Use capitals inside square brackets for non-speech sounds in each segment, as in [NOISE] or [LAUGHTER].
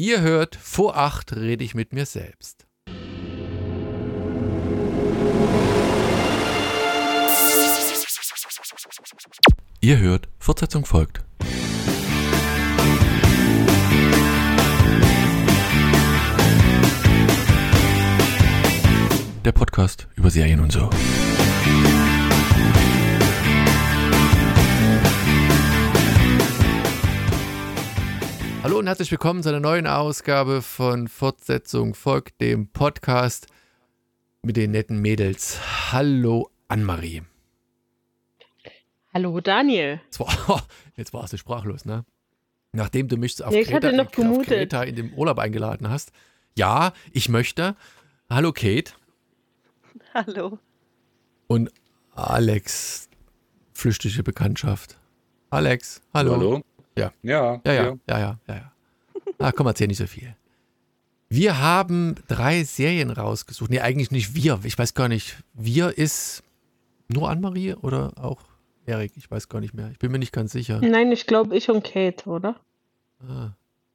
Ihr hört, vor acht rede ich mit mir selbst. Ihr hört, Fortsetzung folgt. Der Podcast über Serien und so. Hallo und herzlich willkommen zu einer neuen Ausgabe von Fortsetzung folgt dem Podcast mit den netten Mädels. Hallo Annemarie. Hallo Daniel. Jetzt, war, [LAUGHS] jetzt warst du sprachlos, ne? Nachdem du mich auf, Nee, ich Kreta, hatte noch auf. Kreta in dem Urlaub eingeladen hast. Ja, ich möchte. Hallo Kate Hallo. und Alex, flüchtige Bekanntschaft. Alex, hallo. Hallo? Ja. Ja. Ja, ja, hier. ja, ja, ja, ja. Ah, komm, erzähl nicht so viel. Wir haben drei Serien rausgesucht. Nee, eigentlich nicht wir. Ich weiß gar nicht. Wir ist nur Anne-Marie oder auch Erik? Ich weiß gar nicht mehr. Ich bin mir nicht ganz sicher. Nein, ich glaube ich und Kate, oder? Ah,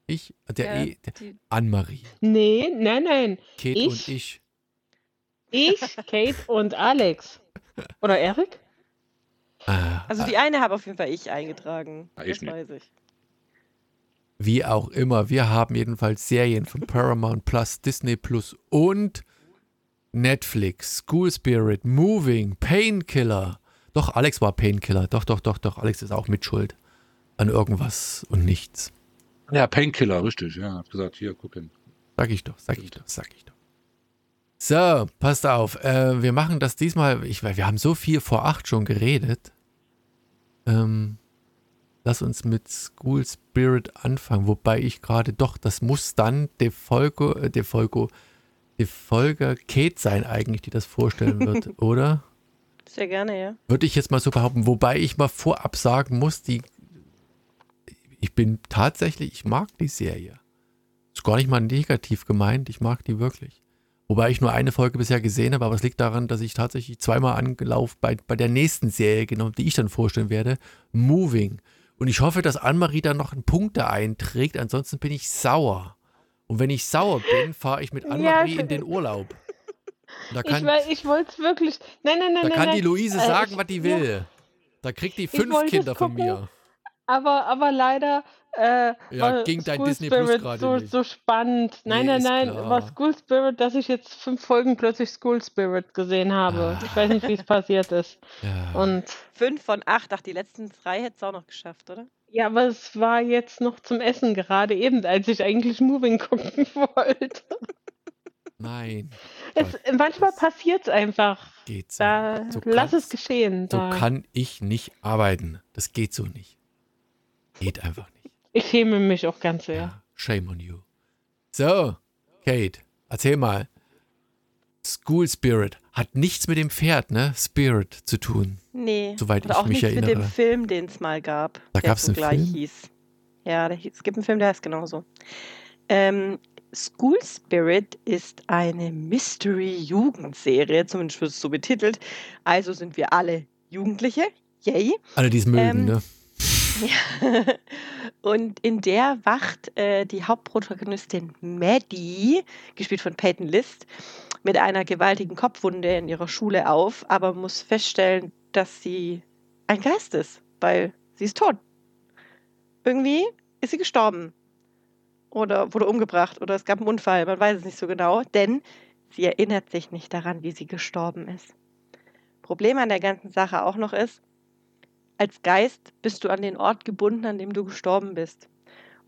ich, der, Ja, e, der Anne-Marie. Nee, nein, nein. Kate Ich? und ich. Ich, Kate und Alex. Oder Erik? Ah, Also die eine habe auf jeden Fall ich eingetragen. Ah, ich das nicht. weiß ich. wie auch immer. Wir haben jedenfalls Serien von Paramount Plus, Disney Plus und Netflix, School Spirit, Moving, Painkiller. Doch, Alex war Painkiller. Doch, doch, doch, doch. Alex ist auch mitschuld an irgendwas und nichts. Ja, Painkiller, richtig. Ja, hab gesagt, hier, gucken. Sag ich doch, sag ich doch, sag ich doch. So, passt auf. Äh, wir machen das diesmal. Ich, weil wir haben so viel vor acht schon geredet. Ähm, lass uns mit School Spirit anfangen. Wobei ich gerade doch, das muss dann De Folgo, äh, De Folgo, De Folger Kate sein eigentlich, die das vorstellen wird, [LAUGHS] oder? Sehr gerne, ja. Würde ich jetzt mal so behaupten. Wobei ich mal vorab sagen muss, die, ich bin tatsächlich, ich mag die Serie. Ist gar nicht mal negativ gemeint, ich mag die wirklich. Wobei ich nur eine Folge bisher gesehen habe, aber es liegt daran, dass ich tatsächlich zweimal angelaufen bei, bei der nächsten Serie genommen, die ich dann vorstellen werde, Moving. Und ich hoffe, dass Anne-Marie da noch einen Punkt da einträgt, ansonsten bin ich sauer. Und wenn ich sauer bin, fahre ich mit [LAUGHS] Anne-Marie Ja, in den Urlaub. Ich, kann, wei- ich wollte es wirklich. Nein, nein, nein, da nein. kann nein. die Luise Äh, sagen, ich- was die ja, will. Da kriegt die fünf Kinder von mir. Aber, aber leider äh, Ja, ging dein School Disney Plus Spirit gerade so, nicht. so spannend. Nein, Nee, nein, nein, war School Spirit, dass ich jetzt fünf Folgen plötzlich School Spirit gesehen habe. Ah. Ich weiß nicht, wie es passiert ist. Ja. Und Fünf von acht. Ach, die letzten drei hätte es auch noch geschafft, oder? ja, aber es war jetzt noch zum Essen gerade eben, als ich eigentlich Moving gucken [LAUGHS] wollte. Nein, Es, manchmal passiert es einfach. geht so. Da So lass es geschehen. So Da. kann ich nicht arbeiten. Das geht so nicht. Geht einfach nicht. Ich schäme mich auch ganz sehr. Ja, shame on you. So, Kate, erzähl mal. School Spirit hat nichts mit dem Pferd, ne? Spirit zu tun. Nee. Soweit ich auch mich nichts mit erinnere. dem Film, den es mal gab. Da gab's so einen gleich Film? hieß. Ja, es gibt einen Film, der heißt genauso. Ähm, School Spirit ist eine Mystery-Jugendserie, zumindest wird es so betitelt. Also sind wir alle Jugendliche. Yay. Alle, die es mögen, Ähm, ne? [LAUGHS] Und in der wacht äh, die Hauptprotagonistin Maddie, gespielt von Peyton List, mit einer gewaltigen Kopfwunde in ihrer Schule auf, aber muss feststellen, dass sie ein Geist ist, weil sie ist tot. Irgendwie ist sie gestorben. Oder wurde umgebracht oder es gab einen Unfall, man weiß es nicht so genau, denn sie erinnert sich nicht daran, wie sie gestorben ist. Problem an der ganzen Sache auch noch ist, als Geist bist du an den Ort gebunden, an dem du gestorben bist.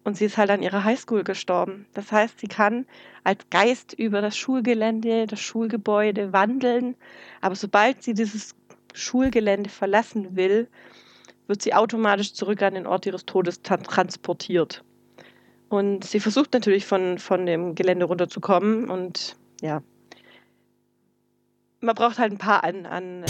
Und sie ist halt an ihrer Highschool gestorben. Das heißt, sie kann als Geist über das Schulgelände, das Schulgebäude wandeln. Aber sobald sie dieses Schulgelände verlassen will, wird sie automatisch zurück an den Ort ihres Todes tra- transportiert. Und sie versucht natürlich von, von dem Gelände runterzukommen. Und ja, man braucht halt ein paar an, an äh,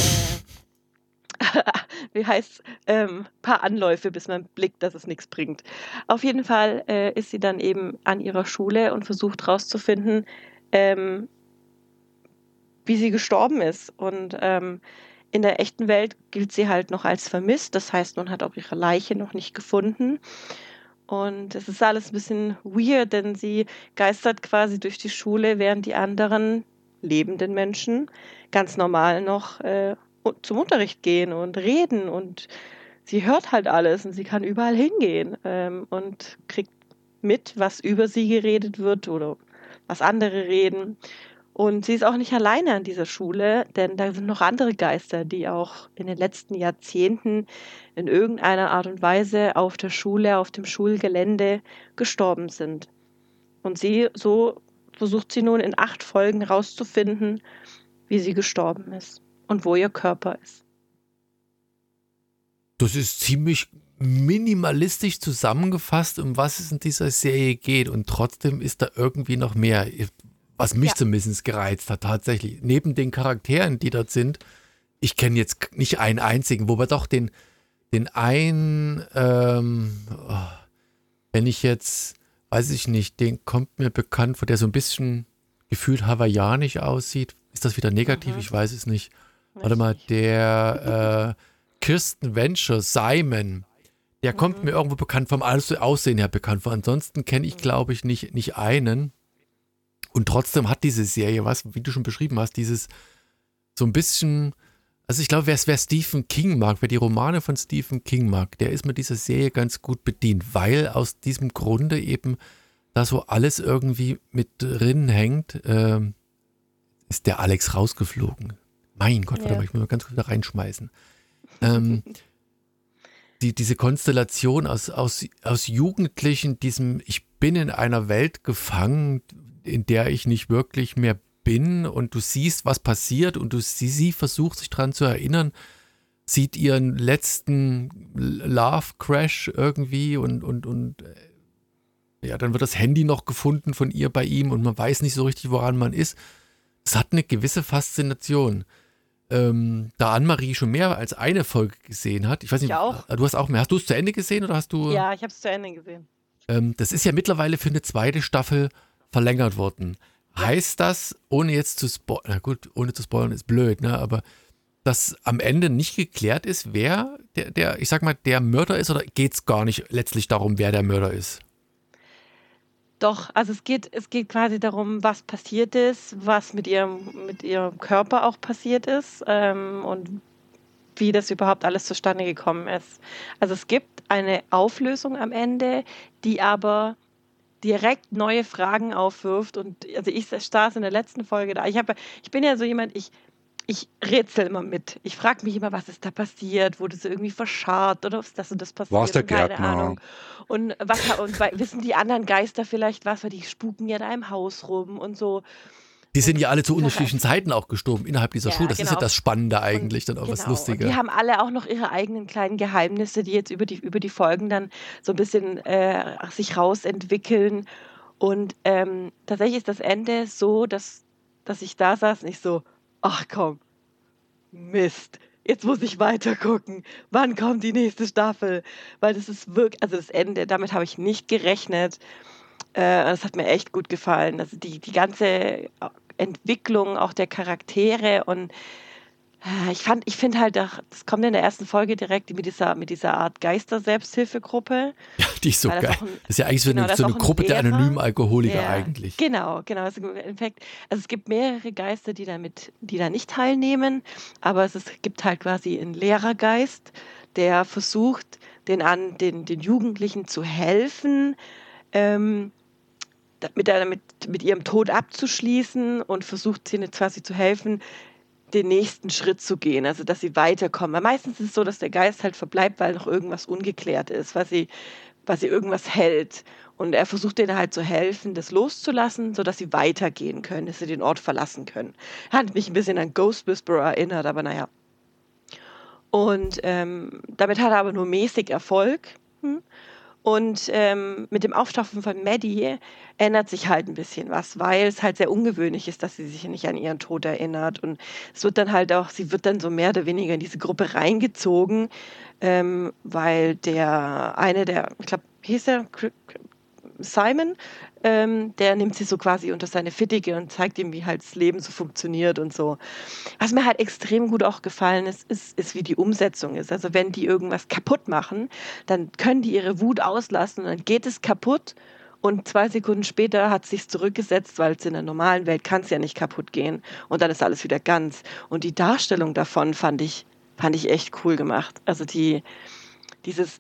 [LAUGHS] wie heißt ähm, paar Anläufe, bis man blickt, dass es nichts bringt. Auf jeden Fall äh, ist sie dann eben an ihrer Schule und versucht herauszufinden, ähm, wie sie gestorben ist. Und ähm, in der echten Welt gilt sie halt noch als vermisst. Das heißt, man hat auch ihre Leiche noch nicht gefunden. Und es ist alles ein bisschen weird, denn sie geistert quasi durch die Schule, während die anderen lebenden Menschen ganz normal noch äh, zum Unterricht gehen und reden. Und sie hört halt alles und sie kann überall hingehen ähm, und kriegt mit, was über sie geredet wird oder was andere reden. Und sie ist auch nicht alleine an dieser Schule, denn da sind noch andere Geister, die auch in den letzten Jahrzehnten in irgendeiner Art und Weise auf der Schule, auf dem Schulgelände gestorben sind. Und sie, so versucht sie nun in acht Folgen rauszufinden, wie sie gestorben ist und wo ihr Körper ist. Das ist ziemlich minimalistisch zusammengefasst, um was es in dieser Serie geht. Und trotzdem ist da irgendwie noch mehr was mich ja. zumindest gereizt hat, tatsächlich. Neben den Charakteren, die dort sind, ich kenne jetzt nicht einen einzigen, wobei doch den, den einen, ähm, oh, wenn ich jetzt, weiß ich nicht, den kommt mir bekannt vor, der so ein bisschen gefühlt hawaiianisch aussieht. Ist das wieder negativ? Mhm. Ich weiß es nicht. Warte mal, der äh, Kirsten Venture, Simon, der mhm. kommt mir irgendwo bekannt vom Aussehen her bekannt vor. Ansonsten kenne ich, mhm. glaube ich, nicht, nicht einen. Und trotzdem hat diese Serie was, wie du schon beschrieben hast, dieses so ein bisschen, also ich glaube, wer, wer Stephen King mag, wer die Romane von Stephen King mag, der ist mit dieser Serie ganz gut bedient, weil aus diesem Grunde eben da so alles irgendwie mit drin hängt. Ähm, ist der Alex rausgeflogen. Mein Gott, ja. warte mal, ich muss mal ganz kurz wieder reinschmeißen. Ähm, [LAUGHS] die, diese Konstellation aus, aus, aus Jugendlichen, diesem, ich bin in einer Welt gefangen, in der ich nicht wirklich mehr bin und du siehst, was passiert und du sie, sie versucht sich daran zu erinnern, sieht ihren letzten Love Crash irgendwie und, und, und äh, ja, dann wird das Handy noch gefunden von ihr bei ihm und man weiß nicht so richtig, woran man ist. Es hat eine gewisse Faszination. Ähm, da Anne-Marie schon mehr als eine Folge gesehen hat, ich weiß nicht, ich auch. du hast auch mehr. Hast du es zu Ende gesehen oder hast du. Ja, ich habe es zu Ende gesehen. Ähm, das ist ja mittlerweile für eine zweite Staffel verlängert worden. Heißt das, ohne jetzt zu spoilern, na gut, ohne zu spoilern ist blöd, ne, aber dass am Ende nicht geklärt ist, wer der, der ich sag mal, der Mörder ist oder geht es gar nicht letztlich darum, wer der Mörder ist? Doch, also es geht, es geht quasi darum, was passiert ist, was mit ihrem, mit ihrem Körper auch passiert ist ähm, und wie das überhaupt alles zustande gekommen ist. Also es gibt eine Auflösung am Ende, die aber direkt neue Fragen aufwirft. Und also ich saß in der letzten Folge da. Ich, habe, ich bin ja so jemand, ich, ich rätsel immer mit. Ich frage mich immer, was ist da passiert? Wurde es irgendwie verscharrt oder ist das und das passiert? War es der Gärtner? Keine Ahnung. Und, was, und wissen die anderen Geister vielleicht was? Weil die spuken ja da im Haus rum und so. Die sind ja alle zu unterschiedlichen Zeiten auch gestorben innerhalb dieser ja, Schule. Das genau. ist ja genau. das Spannende eigentlich, und, dann auch genau. das Lustige. Und die haben alle auch noch ihre eigenen kleinen Geheimnisse, die jetzt über die, über die Folgen dann so ein bisschen äh, sich rausentwickeln. Und ähm, tatsächlich ist das Ende so, dass, dass ich da saß und ich so, ach komm, Mist, jetzt muss ich weiter gucken. Wann kommt die nächste Staffel? Weil das ist wirklich, also das Ende, damit habe ich nicht gerechnet. Äh, das hat mir echt gut gefallen. Also die, die ganze Entwicklung auch der Charaktere und ich fand, ich finde halt, das kommt in der ersten Folge direkt mit dieser, mit dieser Art Geister-Selbsthilfegruppe. [LAUGHS] Ja, die ist so geil. Das, ein, das, ist ja eigentlich so genau, eine, so eine Gruppe ein der anonymen Alkoholiker ja, eigentlich. Genau, genau. Also im Endeffekt, also es gibt mehrere Geister, die da, mit, die da nicht teilnehmen, aber es ist, gibt halt quasi einen Lehrergeist, der versucht, den, an, den, den Jugendlichen zu helfen, ähm, mit, mit, mit ihrem Tod abzuschließen und versucht sie quasi zu helfen, den nächsten Schritt zu gehen, also dass sie weiterkommen. Weil meistens ist es so, dass der Geist halt verbleibt, weil noch irgendwas ungeklärt ist, was sie, was sie irgendwas hält. Und er versucht denen halt zu helfen, das loszulassen, sodass sie weitergehen können, dass sie den Ort verlassen können. Hat mich ein bisschen an Ghost Whisperer erinnert, aber naja. Und ähm, damit hat er aber nur mäßig Erfolg. Hm? Und ähm, mit dem Auftauchen von Maddie ändert sich halt ein bisschen was, weil es halt sehr ungewöhnlich ist, dass sie sich nicht an ihren Tod erinnert. Und es wird dann halt auch, sie wird dann so mehr oder weniger in diese Gruppe reingezogen, ähm, weil der eine, der, ich glaube, hieß er Simon, ähm, der nimmt sie so quasi unter seine Fittige und zeigt ihm, wie halt das Leben so funktioniert und so. Was mir halt extrem gut auch gefallen ist, ist, ist wie die Umsetzung ist. Also wenn die irgendwas kaputt machen, dann können die ihre Wut auslassen und dann geht es kaputt und zwei Sekunden später hat sich zurückgesetzt, weil es in der normalen Welt kann es ja nicht kaputt gehen. Und dann ist alles wieder ganz. Und die Darstellung davon fand ich, fand ich echt cool gemacht. Also die, dieses,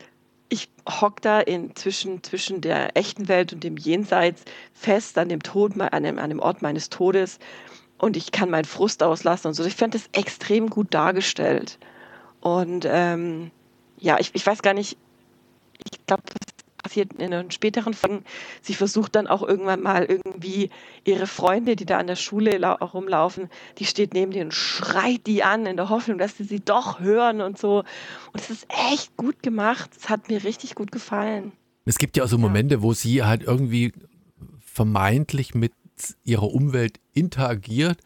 ich hock da in, zwischen, zwischen der echten Welt und dem Jenseits fest an dem Tod, an dem, an dem Ort meines Todes. Und ich kann meinen Frust auslassen und so. Ich fand das extrem gut dargestellt. Und ähm, ja, ich, ich weiß gar nicht, ich glaube, das passiert in den späteren Folgen. Sie versucht dann auch irgendwann mal irgendwie ihre Freunde, die da an der Schule rumlaufen, die steht neben dir und schreit die an in der Hoffnung, dass sie sie doch hören und so. Und es ist echt gut gemacht. Es hat mir richtig gut gefallen. Es gibt ja auch so Momente, wo sie halt irgendwie vermeintlich mit ihrer Umwelt interagiert.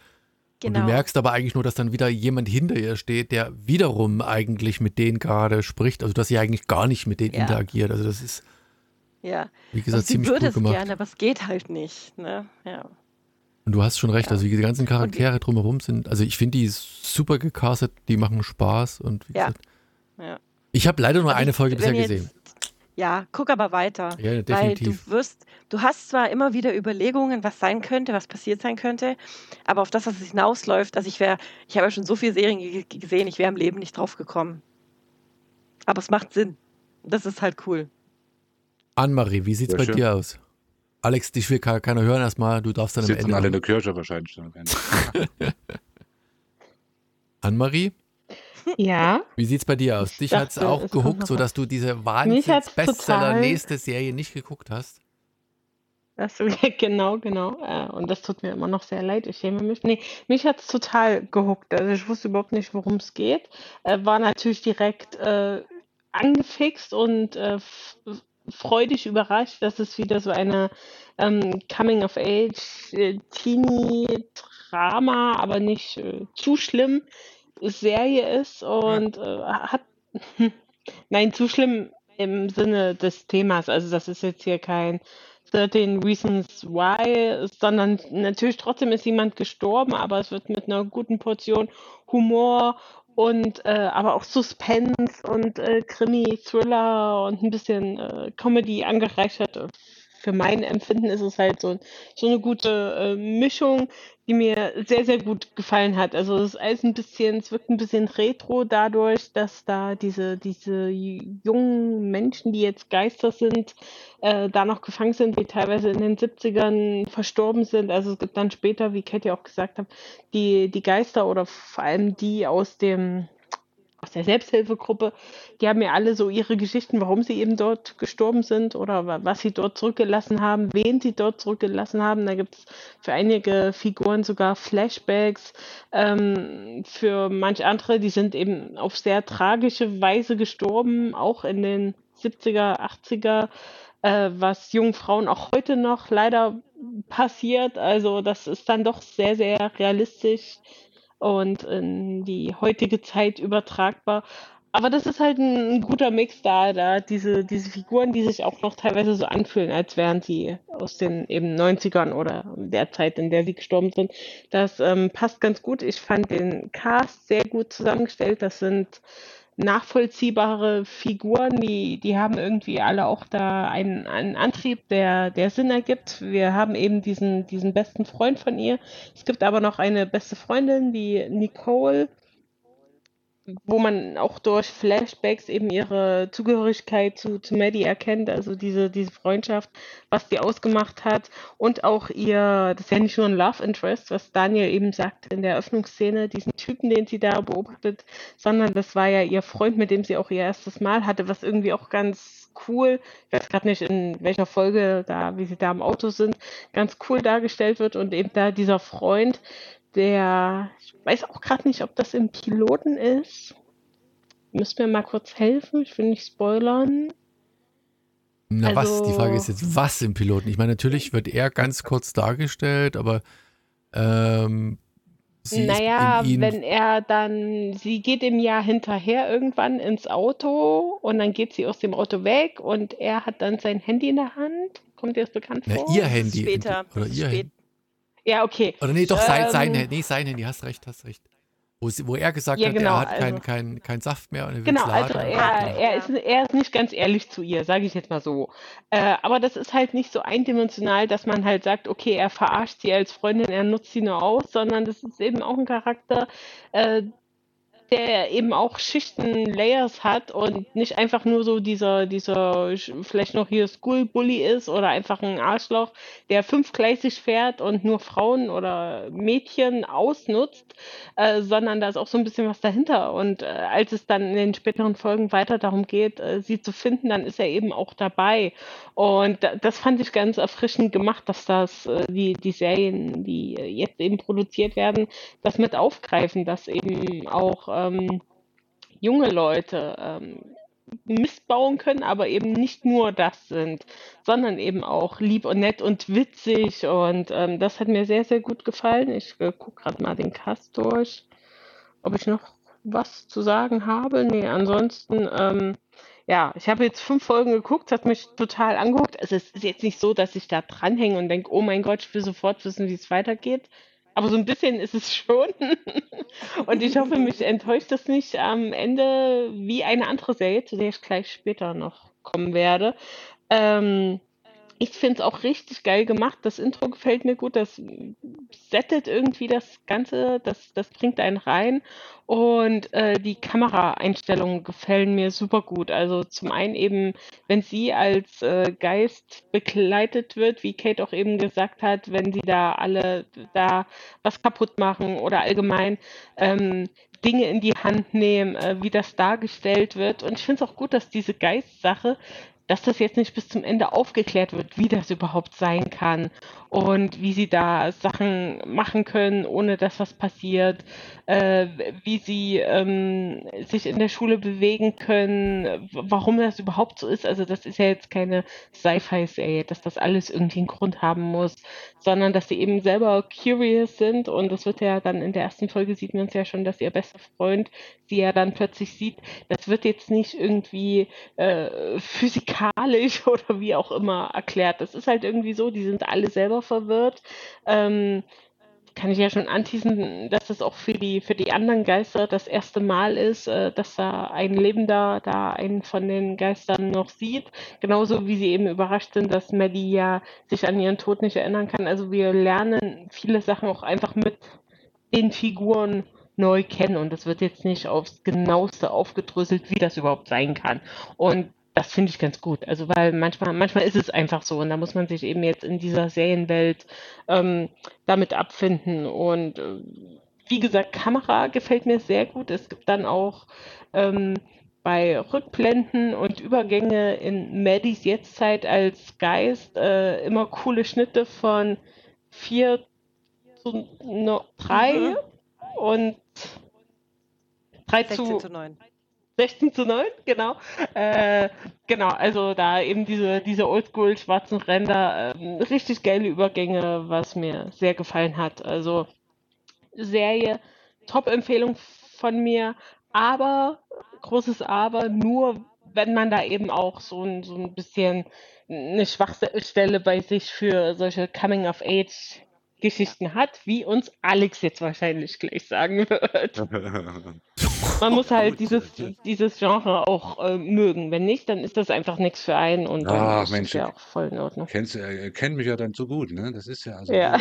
Genau. Und du genau. merkst aber eigentlich nur, dass dann wieder jemand hinter ihr steht, der wiederum eigentlich mit denen gerade spricht. Also dass sie eigentlich gar nicht mit denen ja. interagiert. Also das ist ja. Wie gesagt, also sie ziemlich würde cool gemacht. es gerne, aber es geht halt nicht. Ne? Ja. Und du hast schon recht, ja. also die ganzen Charaktere drumherum sind, also ich finde die super gecastet, die machen Spaß und wie ja. gesagt. Ja. Ich habe leider nur aber eine Folge bisher gesehen. Ja, guck aber weiter. Ja, definitiv. Weil du wirst, du hast zwar immer wieder Überlegungen, was sein könnte, was passiert sein könnte, aber auf das, was es hinausläuft, also ich wäre, ich habe ja schon so viele Serien gesehen, ich wäre im Leben nicht drauf gekommen. Aber es macht Sinn. Das ist halt cool. Anne-Marie, wie sieht es bei schön. dir aus? Alex, dich will keiner hören erstmal, du darfst dann am Ende. alle in der Kirche wahrscheinlich. Anne-Marie? [LAUGHS] Ja. Wie sieht es bei dir aus? Dich hat es auch gehuckt, sodass du diese Wahnsinns-Bestseller nächste Serie nicht geguckt hast? Das, [LAUGHS] genau, genau. Äh, und das tut mir immer noch sehr leid. Ich schäme mich. Nee, mich hat es total gehuckt. Also ich wusste überhaupt nicht, worum es geht. Äh, war natürlich direkt äh, angefixt und äh, freudig überrascht, dass es wieder so eine ähm, Coming-of-Age-Teenie-Drama, aber nicht äh, zu schlimm Serie ist und äh, hat, [LAUGHS] nein, zu schlimm im Sinne des Themas. Also das ist jetzt hier kein 13 Reasons Why, sondern natürlich trotzdem ist jemand gestorben, aber es wird mit einer guten Portion Humor und äh, aber auch Suspense und äh, Krimi, Thriller und ein bisschen äh, Comedy angereichert. Für mein Empfinden ist es halt so, so eine gute äh, Mischung, die mir sehr, sehr gut gefallen hat. Also es ist alles ein bisschen, es wirkt ein bisschen retro dadurch, dass da diese, diese jungen Menschen, die jetzt Geister sind, äh, da noch gefangen sind, die teilweise in den 70ern verstorben sind. Also es gibt dann später, wie Katie auch gesagt hat, die, die Geister oder vor allem die aus dem aus der Selbsthilfegruppe, die haben ja alle so ihre Geschichten, warum sie eben dort gestorben sind oder was sie dort zurückgelassen haben, wen sie dort zurückgelassen haben. Da gibt es für einige Figuren sogar Flashbacks. Ähm, für manche andere, die sind eben auf sehr tragische Weise gestorben, auch in den 70er, 80er, äh, was jungen Frauen auch heute noch leider passiert. Also das ist dann doch sehr, sehr realistisch und in die heutige Zeit übertragbar. Aber das ist halt ein, ein, guter Mix da, da diese, diese Figuren, die sich auch noch teilweise so anfühlen, als wären sie aus den eben 90ern oder der Zeit, in der sie gestorben sind. Das ähm, passt ganz gut. Ich fand den Cast sehr gut zusammengestellt. Das sind nachvollziehbare Figuren, die, die haben irgendwie alle auch da einen, einen Antrieb, der, der Sinn ergibt. Wir haben eben diesen, diesen besten Freund von ihr. Es gibt aber noch eine beste Freundin, die Nicole, wo man auch durch Flashbacks eben ihre Zugehörigkeit zu, zu Maddie erkennt, also diese, diese Freundschaft, was die ausgemacht hat und auch ihr, das ist ja nicht nur ein Love Interest, was Daniel eben sagt in der Eröffnungsszene, diesen Typen, den sie da beobachtet, sondern das war ja ihr Freund, mit dem sie auch ihr erstes Mal hatte, was irgendwie auch ganz cool, ich weiß gerade nicht in welcher Folge da, wie sie da im Auto sind, ganz cool dargestellt wird und eben da dieser Freund, der, ich weiß auch gerade nicht, ob das im Piloten ist. Müsst mir mal kurz helfen, ich will nicht spoilern. Na also, was, die Frage ist jetzt, was im Piloten? Ich meine, natürlich wird er ganz kurz dargestellt, aber ähm, sie naja, wenn er dann, sie geht im Jahr hinterher irgendwann ins Auto und dann geht sie aus dem Auto weg und er hat dann sein Handy in der Hand Kommt dir das bekannt Na, vor? ihr Handy. später. Oder ihr spät. Handy. Ja, okay. Oder nee, doch, Ähm, Handy. Nee, sein Handy. Hast recht, hast recht. Wo, sie- wo er gesagt Ja, hat, genau, er hat keinen also- kein, kein Saft mehr und er Genau, also er, er, ist, er ist nicht ganz ehrlich zu ihr, sage ich jetzt mal so. Äh, aber das ist halt nicht so eindimensional, dass man halt sagt, okay, er verarscht sie als Freundin, er nutzt sie nur aus, sondern das ist eben auch ein Charakter, äh, der eben auch Schichten, Layers hat und nicht einfach nur so dieser, dieser, vielleicht noch hier School Bully ist oder einfach ein Arschloch, der fünfgleisig fährt und nur Frauen oder Mädchen ausnutzt, äh, sondern da ist auch so ein bisschen was dahinter. Und äh, als es dann in den späteren Folgen weiter darum geht, äh, sie zu finden, dann ist er eben auch dabei. Und da, das fand ich ganz erfrischend gemacht, dass das äh, die, die Serien, die äh, jetzt eben produziert werden, das mit aufgreifen, dass eben auch ähm, junge Leute ähm, Mist bauen können, aber eben nicht nur das sind, sondern eben auch lieb und nett und witzig. Und ähm, das hat mir sehr, sehr gut gefallen. Ich äh, gucke gerade mal den Cast durch, ob ich noch was zu sagen habe. Nee, ansonsten, ähm, ja, ich habe jetzt fünf Folgen geguckt, hat mich total angeguckt. Also es ist jetzt nicht so, dass ich da dranhänge und denke, oh mein Gott, ich will sofort wissen, wie es weitergeht. Aber so ein bisschen ist es [LAUGHS] schon. Und ich hoffe, mich enttäuscht das nicht am Ende wie eine andere Serie, zu der ich gleich später noch kommen werde. Ähm, ich finde es auch richtig geil gemacht. Das Intro gefällt mir gut. Das settet irgendwie das Ganze. Das, das bringt einen rein. Und äh, die Kameraeinstellungen gefallen mir super gut. Also zum einen eben, wenn sie als äh, Geist begleitet wird, wie Kate auch eben gesagt hat, wenn sie da alle da was kaputt machen oder allgemein ähm, Dinge in die Hand nehmen, äh, wie das dargestellt wird. Und ich finde es auch gut, dass diese Geistsache dass das jetzt nicht bis zum Ende aufgeklärt wird, wie das überhaupt sein kann und wie sie da Sachen machen können, ohne dass was passiert, äh, wie sie ähm, sich in der Schule bewegen können, warum das überhaupt so ist. Also das ist ja jetzt keine Sci-Fi-Serie, dass das alles irgendwie einen Grund haben muss, sondern dass sie eben selber curious sind und das wird ja dann in der ersten Folge sieht man es ja schon, dass ihr bester Freund sie ja dann plötzlich sieht. Das wird jetzt nicht irgendwie äh, physikalisch [LAUGHS] oder wie auch immer erklärt. Das ist halt irgendwie so, die sind alle selber verwirrt. Ähm, kann ich ja schon anteasen, dass das auch für die, für die anderen Geister das erste Mal ist, äh, dass da ein Lebender da einen von den Geistern noch sieht. Genauso wie sie eben überrascht sind, dass Maddie ja sich an ihren Tod nicht erinnern kann. Also wir lernen viele Sachen auch einfach mit den Figuren neu kennen und es wird jetzt nicht aufs genaueste aufgedröselt, wie das überhaupt sein kann. Und das finde ich ganz gut. Also weil manchmal, manchmal ist es einfach so und da muss man sich eben jetzt in dieser Serienwelt ähm, damit abfinden. Und äh, wie gesagt, Kamera gefällt mir sehr gut. Es gibt dann auch ähm, bei Rückblenden und Übergänge in Maddies Jetztzeit als Geist äh, immer coole Schnitte von 4 zu no, 3 Mhm. und 3 16 zu zu 9. 16 zu 9, genau. Äh, genau, also da eben diese, diese oldschool schwarzen Ränder, ähm, richtig geile Übergänge, was mir sehr gefallen hat. Also Serie, Top-Empfehlung von mir, aber, großes Aber, nur wenn man da eben auch so ein, so ein bisschen eine Schwachstelle bei sich für solche Coming-of-Age Geschichten hat, wie uns Alex jetzt wahrscheinlich gleich sagen wird. [LAUGHS] Man muss halt dieses, dieses Genre auch äh, mögen. Wenn nicht, dann ist das einfach nichts für einen und dann Ach, ist Mensch, das ja auch voll in Ordnung. Kennst, du- er kennt mich ja dann so gut, ne? Das ist ja also. Ja.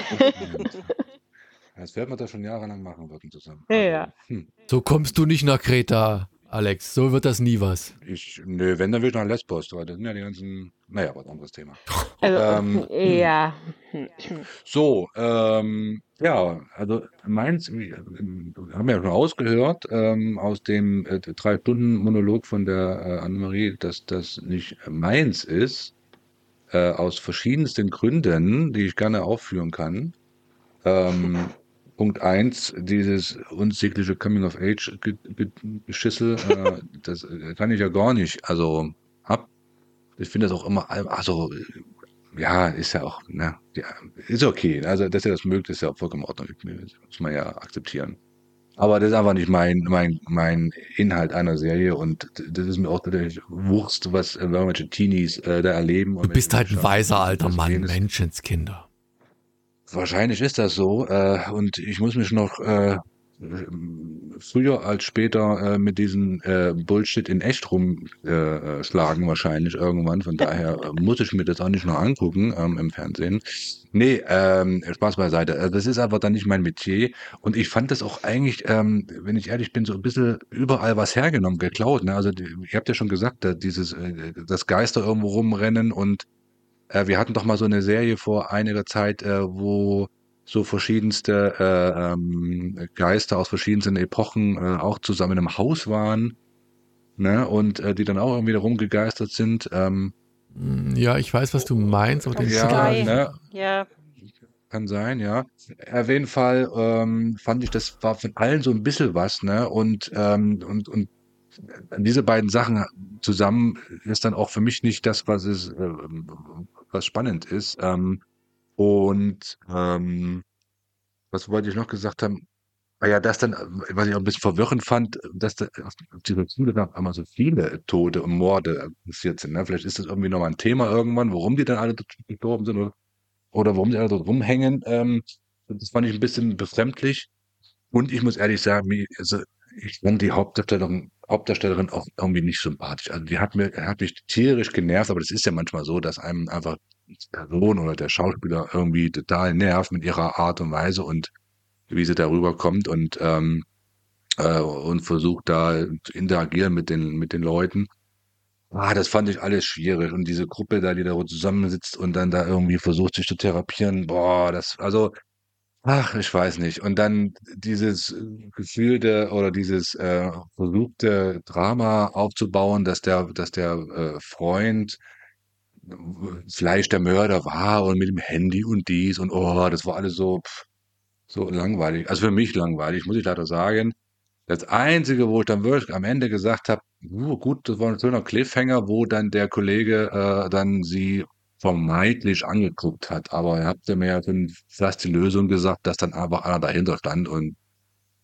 Als [LAUGHS] werden wir das schon jahrelang machen würden zusammen. Ja, Also, ja. Hm. So kommst du nicht nach Kreta, Alex. So wird das nie was. Ich, nö, wenn, dann will ich nach Lesbos, weil das sind ja die ganzen, naja, was anderes Thema. [LAUGHS] Also, Ähm, [LAUGHS] ja. So, ähm, ja, also meins, wir haben ja schon ausgehört ähm, aus dem äh, drei Stunden Monolog von der äh, Annemarie, dass das nicht meins ist, äh, aus verschiedensten Gründen, die ich gerne aufführen kann. Ähm, [LAUGHS] Punkt eins, dieses unsägliche Coming-of-Age-Geschissel, äh, das äh, kann ich ja gar nicht. Also, hab, ich finde das auch immer, also, ja, ist ja auch, ne, ja, ist okay. Also, dass ihr das mögt, ist ja auch vollkommen in Ordnung. Das muss man ja akzeptieren. Aber das ist einfach nicht mein, mein, mein Inhalt einer Serie und das ist mir auch natürlich Wurst, was äh, irgendwelche Teenies äh, da erleben. Du bist halt ein weiser alter Mann, Mensch. Menschenskinder. Wahrscheinlich ist das so. Äh, und ich muss mich noch äh, früher als später äh, mit diesem äh, Bullshit in echt rumschlagen, äh, schlagen wahrscheinlich irgendwann. Von daher äh, muss ich mir das auch nicht noch angucken ähm, im Fernsehen. Nee, ähm, Spaß beiseite. Also das ist einfach dann nicht mein Metier. Und ich fand das auch eigentlich, ähm, wenn ich ehrlich bin, so ein bisschen überall was hergenommen, geklaut. Ne? Also ihr habt ja schon gesagt, dieses, äh, das Geister irgendwo rumrennen und äh, wir hatten doch mal so eine Serie vor einiger Zeit, äh, wo so verschiedenste äh, ähm, Geister aus verschiedensten Epochen äh, auch zusammen im Haus waren, ne? Und äh, die dann auch irgendwie rumgegeistert sind. Ähm, Hm, Ja, ich weiß, was du meinst, aber den Ja, ne? Ja, Kann sein, ja. Auf jeden Fall ähm, fand ich, das war von allen so ein bisschen was, ne? Und, ähm, und, und diese beiden Sachen zusammen ist dann auch für mich nicht das, was es, äh, was spannend ist. Ähm, und ähm, was wollte ich noch gesagt haben? Ah ja, das dann, äh, was ich auch ein bisschen verwirrend fand, dass da auf dieser Schule dann einmal so viele Tote und Morde passiert sind. Ne? Vielleicht ist das irgendwie nochmal ein Thema irgendwann, warum die dann alle gestorben sind oder oder warum sie alle dort rumhängen. Ähm, das fand ich ein bisschen befremdlich. Und ich muss ehrlich sagen, also ich fand die Hauptdarstellerin, Hauptdarstellerin auch irgendwie nicht sympathisch. Also die hat mir, hat mich tierisch genervt, aber das ist ja manchmal so, dass einem einfach Person oder der Schauspieler irgendwie total nervt mit ihrer Art und Weise und wie sie darüber kommt und ähm, äh, und versucht da zu interagieren mit den mit den Leuten. Ah, das fand ich alles schwierig. Und diese Gruppe da, die da zusammensitzt und dann da irgendwie versucht, sich zu therapieren, boah, das, also, ach, ich weiß nicht. Und dann dieses gefühlte oder dieses äh, versuchte Drama aufzubauen, dass der, dass der äh, Freund vielleicht der Mörder war und mit dem Handy und dies und oh, das war alles so, so langweilig. Also für mich langweilig, muss ich leider sagen. Das Einzige, wo ich dann wirklich am Ende gesagt habe, uh, gut, das war ein schöner Cliffhanger, wo dann der Kollege äh, dann sie vermeintlich angeguckt hat. Aber er hat mir ja fast die Lösung gesagt, dass dann einfach einer dahinter stand und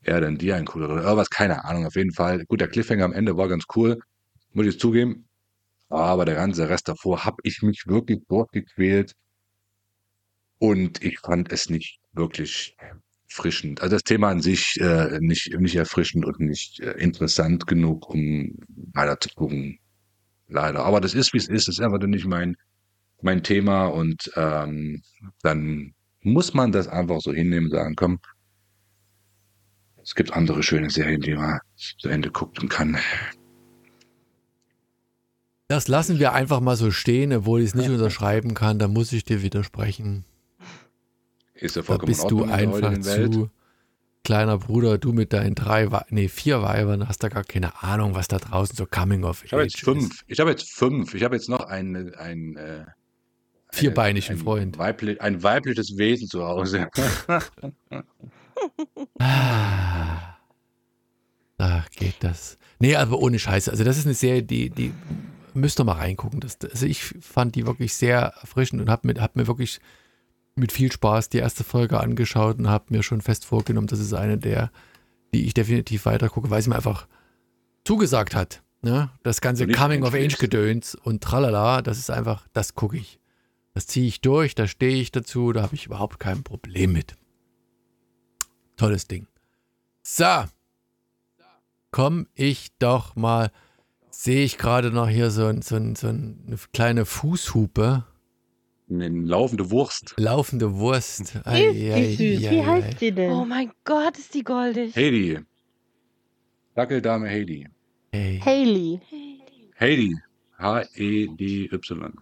er dann die anguckt oder irgendwas, keine Ahnung. Auf jeden Fall, gut, der Cliffhanger am Ende war ganz cool, muss ich zugeben. Aber der ganze Rest davor habe ich mich wirklich durchgequält und ich fand es nicht wirklich erfrischend. Also das Thema an sich äh, nicht, nicht erfrischend und nicht äh, interessant genug, um weiter zu gucken. Leider. Aber das ist, wie es ist. Das ist einfach nicht mein, mein Thema und ähm, dann muss man das einfach so hinnehmen und sagen, komm, es gibt andere schöne Serien, die man zu Ende gucken kann. Das lassen wir einfach mal so stehen, obwohl ich es nicht unterschreiben kann. Da muss ich dir widersprechen. Ist ja Da vollkommen in bist du einfach Welt. zu kleiner Bruder. Du mit deinen drei, nee, vier Weibern hast da gar keine Ahnung, was da draußen so Coming of Ich habe jetzt Age ist. fünf. Ich habe jetzt fünf. Ich habe jetzt noch ein, ein äh, Vierbeinigen ein Freund. Weibli ein weibliches Wesen zu Hause. [LAUGHS] Ah, da geht das. Nee, aber ohne Scheiße. Also das ist eine Serie, die, die müsst ihr mal reingucken. Das, also ich fand die wirklich sehr erfrischend und habe hab mir wirklich mit viel Spaß die erste Folge angeschaut und habe mir schon fest vorgenommen, das ist eine der, die ich definitiv weiter gucke, weil sie mir einfach zugesagt hat. Ne? Das ganze Und nicht Coming of Age einschläfst. Gedöns und tralala, das ist einfach, das gucke ich. Das ziehe ich durch, da stehe ich dazu, da habe ich überhaupt kein Problem mit. Tolles Ding. So. Komm ich doch mal. Sehe ich gerade noch hier so, ein- so, ein- so eine kleine Fußhupe. Eine laufende Wurst. Laufende Wurst. Die ist die süß. Wie heißt sie denn? Oh mein Gott, ist die goldig. Heidi. Dackeldame Heidi. Hey. Haley. Heidi. H-E-D-Y.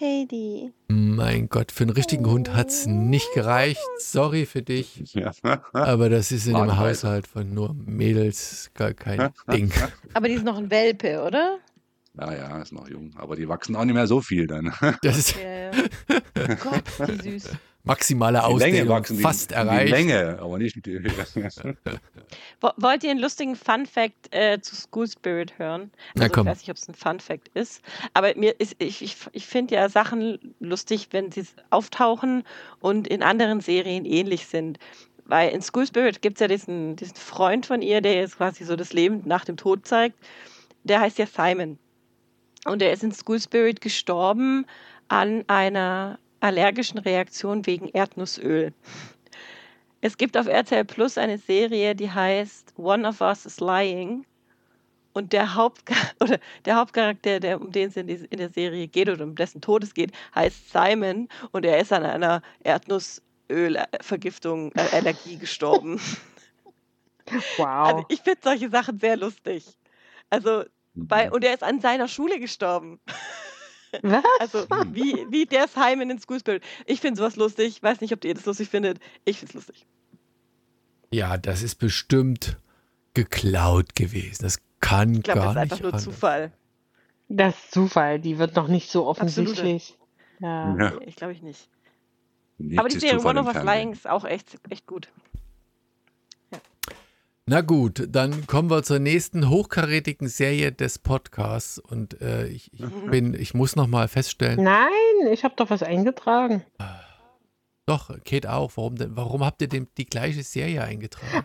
Heidi. Mein Gott, für einen richtigen Hund hat es nicht gereicht. Sorry für dich. Ja. [LAUGHS] Aber das ist in dem Wagenweise. Haushalt von nur Mädels gar kein [LAUGHS] Ding. Aber die ist noch ein Welpe, oder? Ja, ja, ist noch jung. Aber die wachsen auch nicht mehr so viel dann. [LAUGHS] Das ist Ja, ja. Gott, ist die süß. Maximale Die Länge Ausdehnung die, fast die erreicht. Länge, aber nicht die. [LAUGHS] Wo- Wollt ihr einen lustigen Fun Fact äh, zu School Spirit hören? Na Also komm. ich weiß nicht, ob es ein Fun Fact ist, aber mir ist, ich, ich, ich finde ja Sachen lustig, wenn sie auftauchen und in anderen Serien ähnlich sind. Weil in School Spirit gibt es ja diesen, diesen Freund von ihr, der jetzt quasi so das Leben nach dem Tod zeigt. Der heißt ja Simon. Und er ist in School Spirit gestorben an einer allergischen Reaktion wegen Erdnussöl. Es gibt auf RTL Plus eine Serie, die heißt One of Us is Lying. Und der, Haupt [LAUGHS] oder der Hauptcharakter, der, um den es in, die, in der Serie geht oder um dessen Tod es geht, heißt Simon und er ist an einer Erdnussölvergiftung, äh, Allergie gestorben. [LAUGHS] Wow. Also ich finde solche Sachen sehr lustig. Also bei, und er ist an seiner Schule gestorben. [LAUGHS] Was? Also [LAUGHS] wie, wie der Simon in School Spirit. Ich finde sowas lustig. Weiß nicht, ob ihr das lustig findet. Ich finde es lustig. Ja, das ist bestimmt geklaut gewesen. Das kann Ich glaube, das gar ist nicht einfach nur. Zufall. Das ist Zufall, die wird noch nicht so offensichtlich. Ja. Ja, ich glaube ich nicht. nichts Aber die ist Serie One of Us Fernsehen. Lying ist auch echt, echt gut. Na gut, dann kommen wir zur nächsten hochkarätigen Serie des Podcasts und äh, ich, ich Mhm. bin, ich muss noch mal feststellen, Nein, ich habe doch was eingetragen. doch Kate auch. Warum denn? Warum habt ihr denn die gleiche Serie eingetragen? [LAUGHS]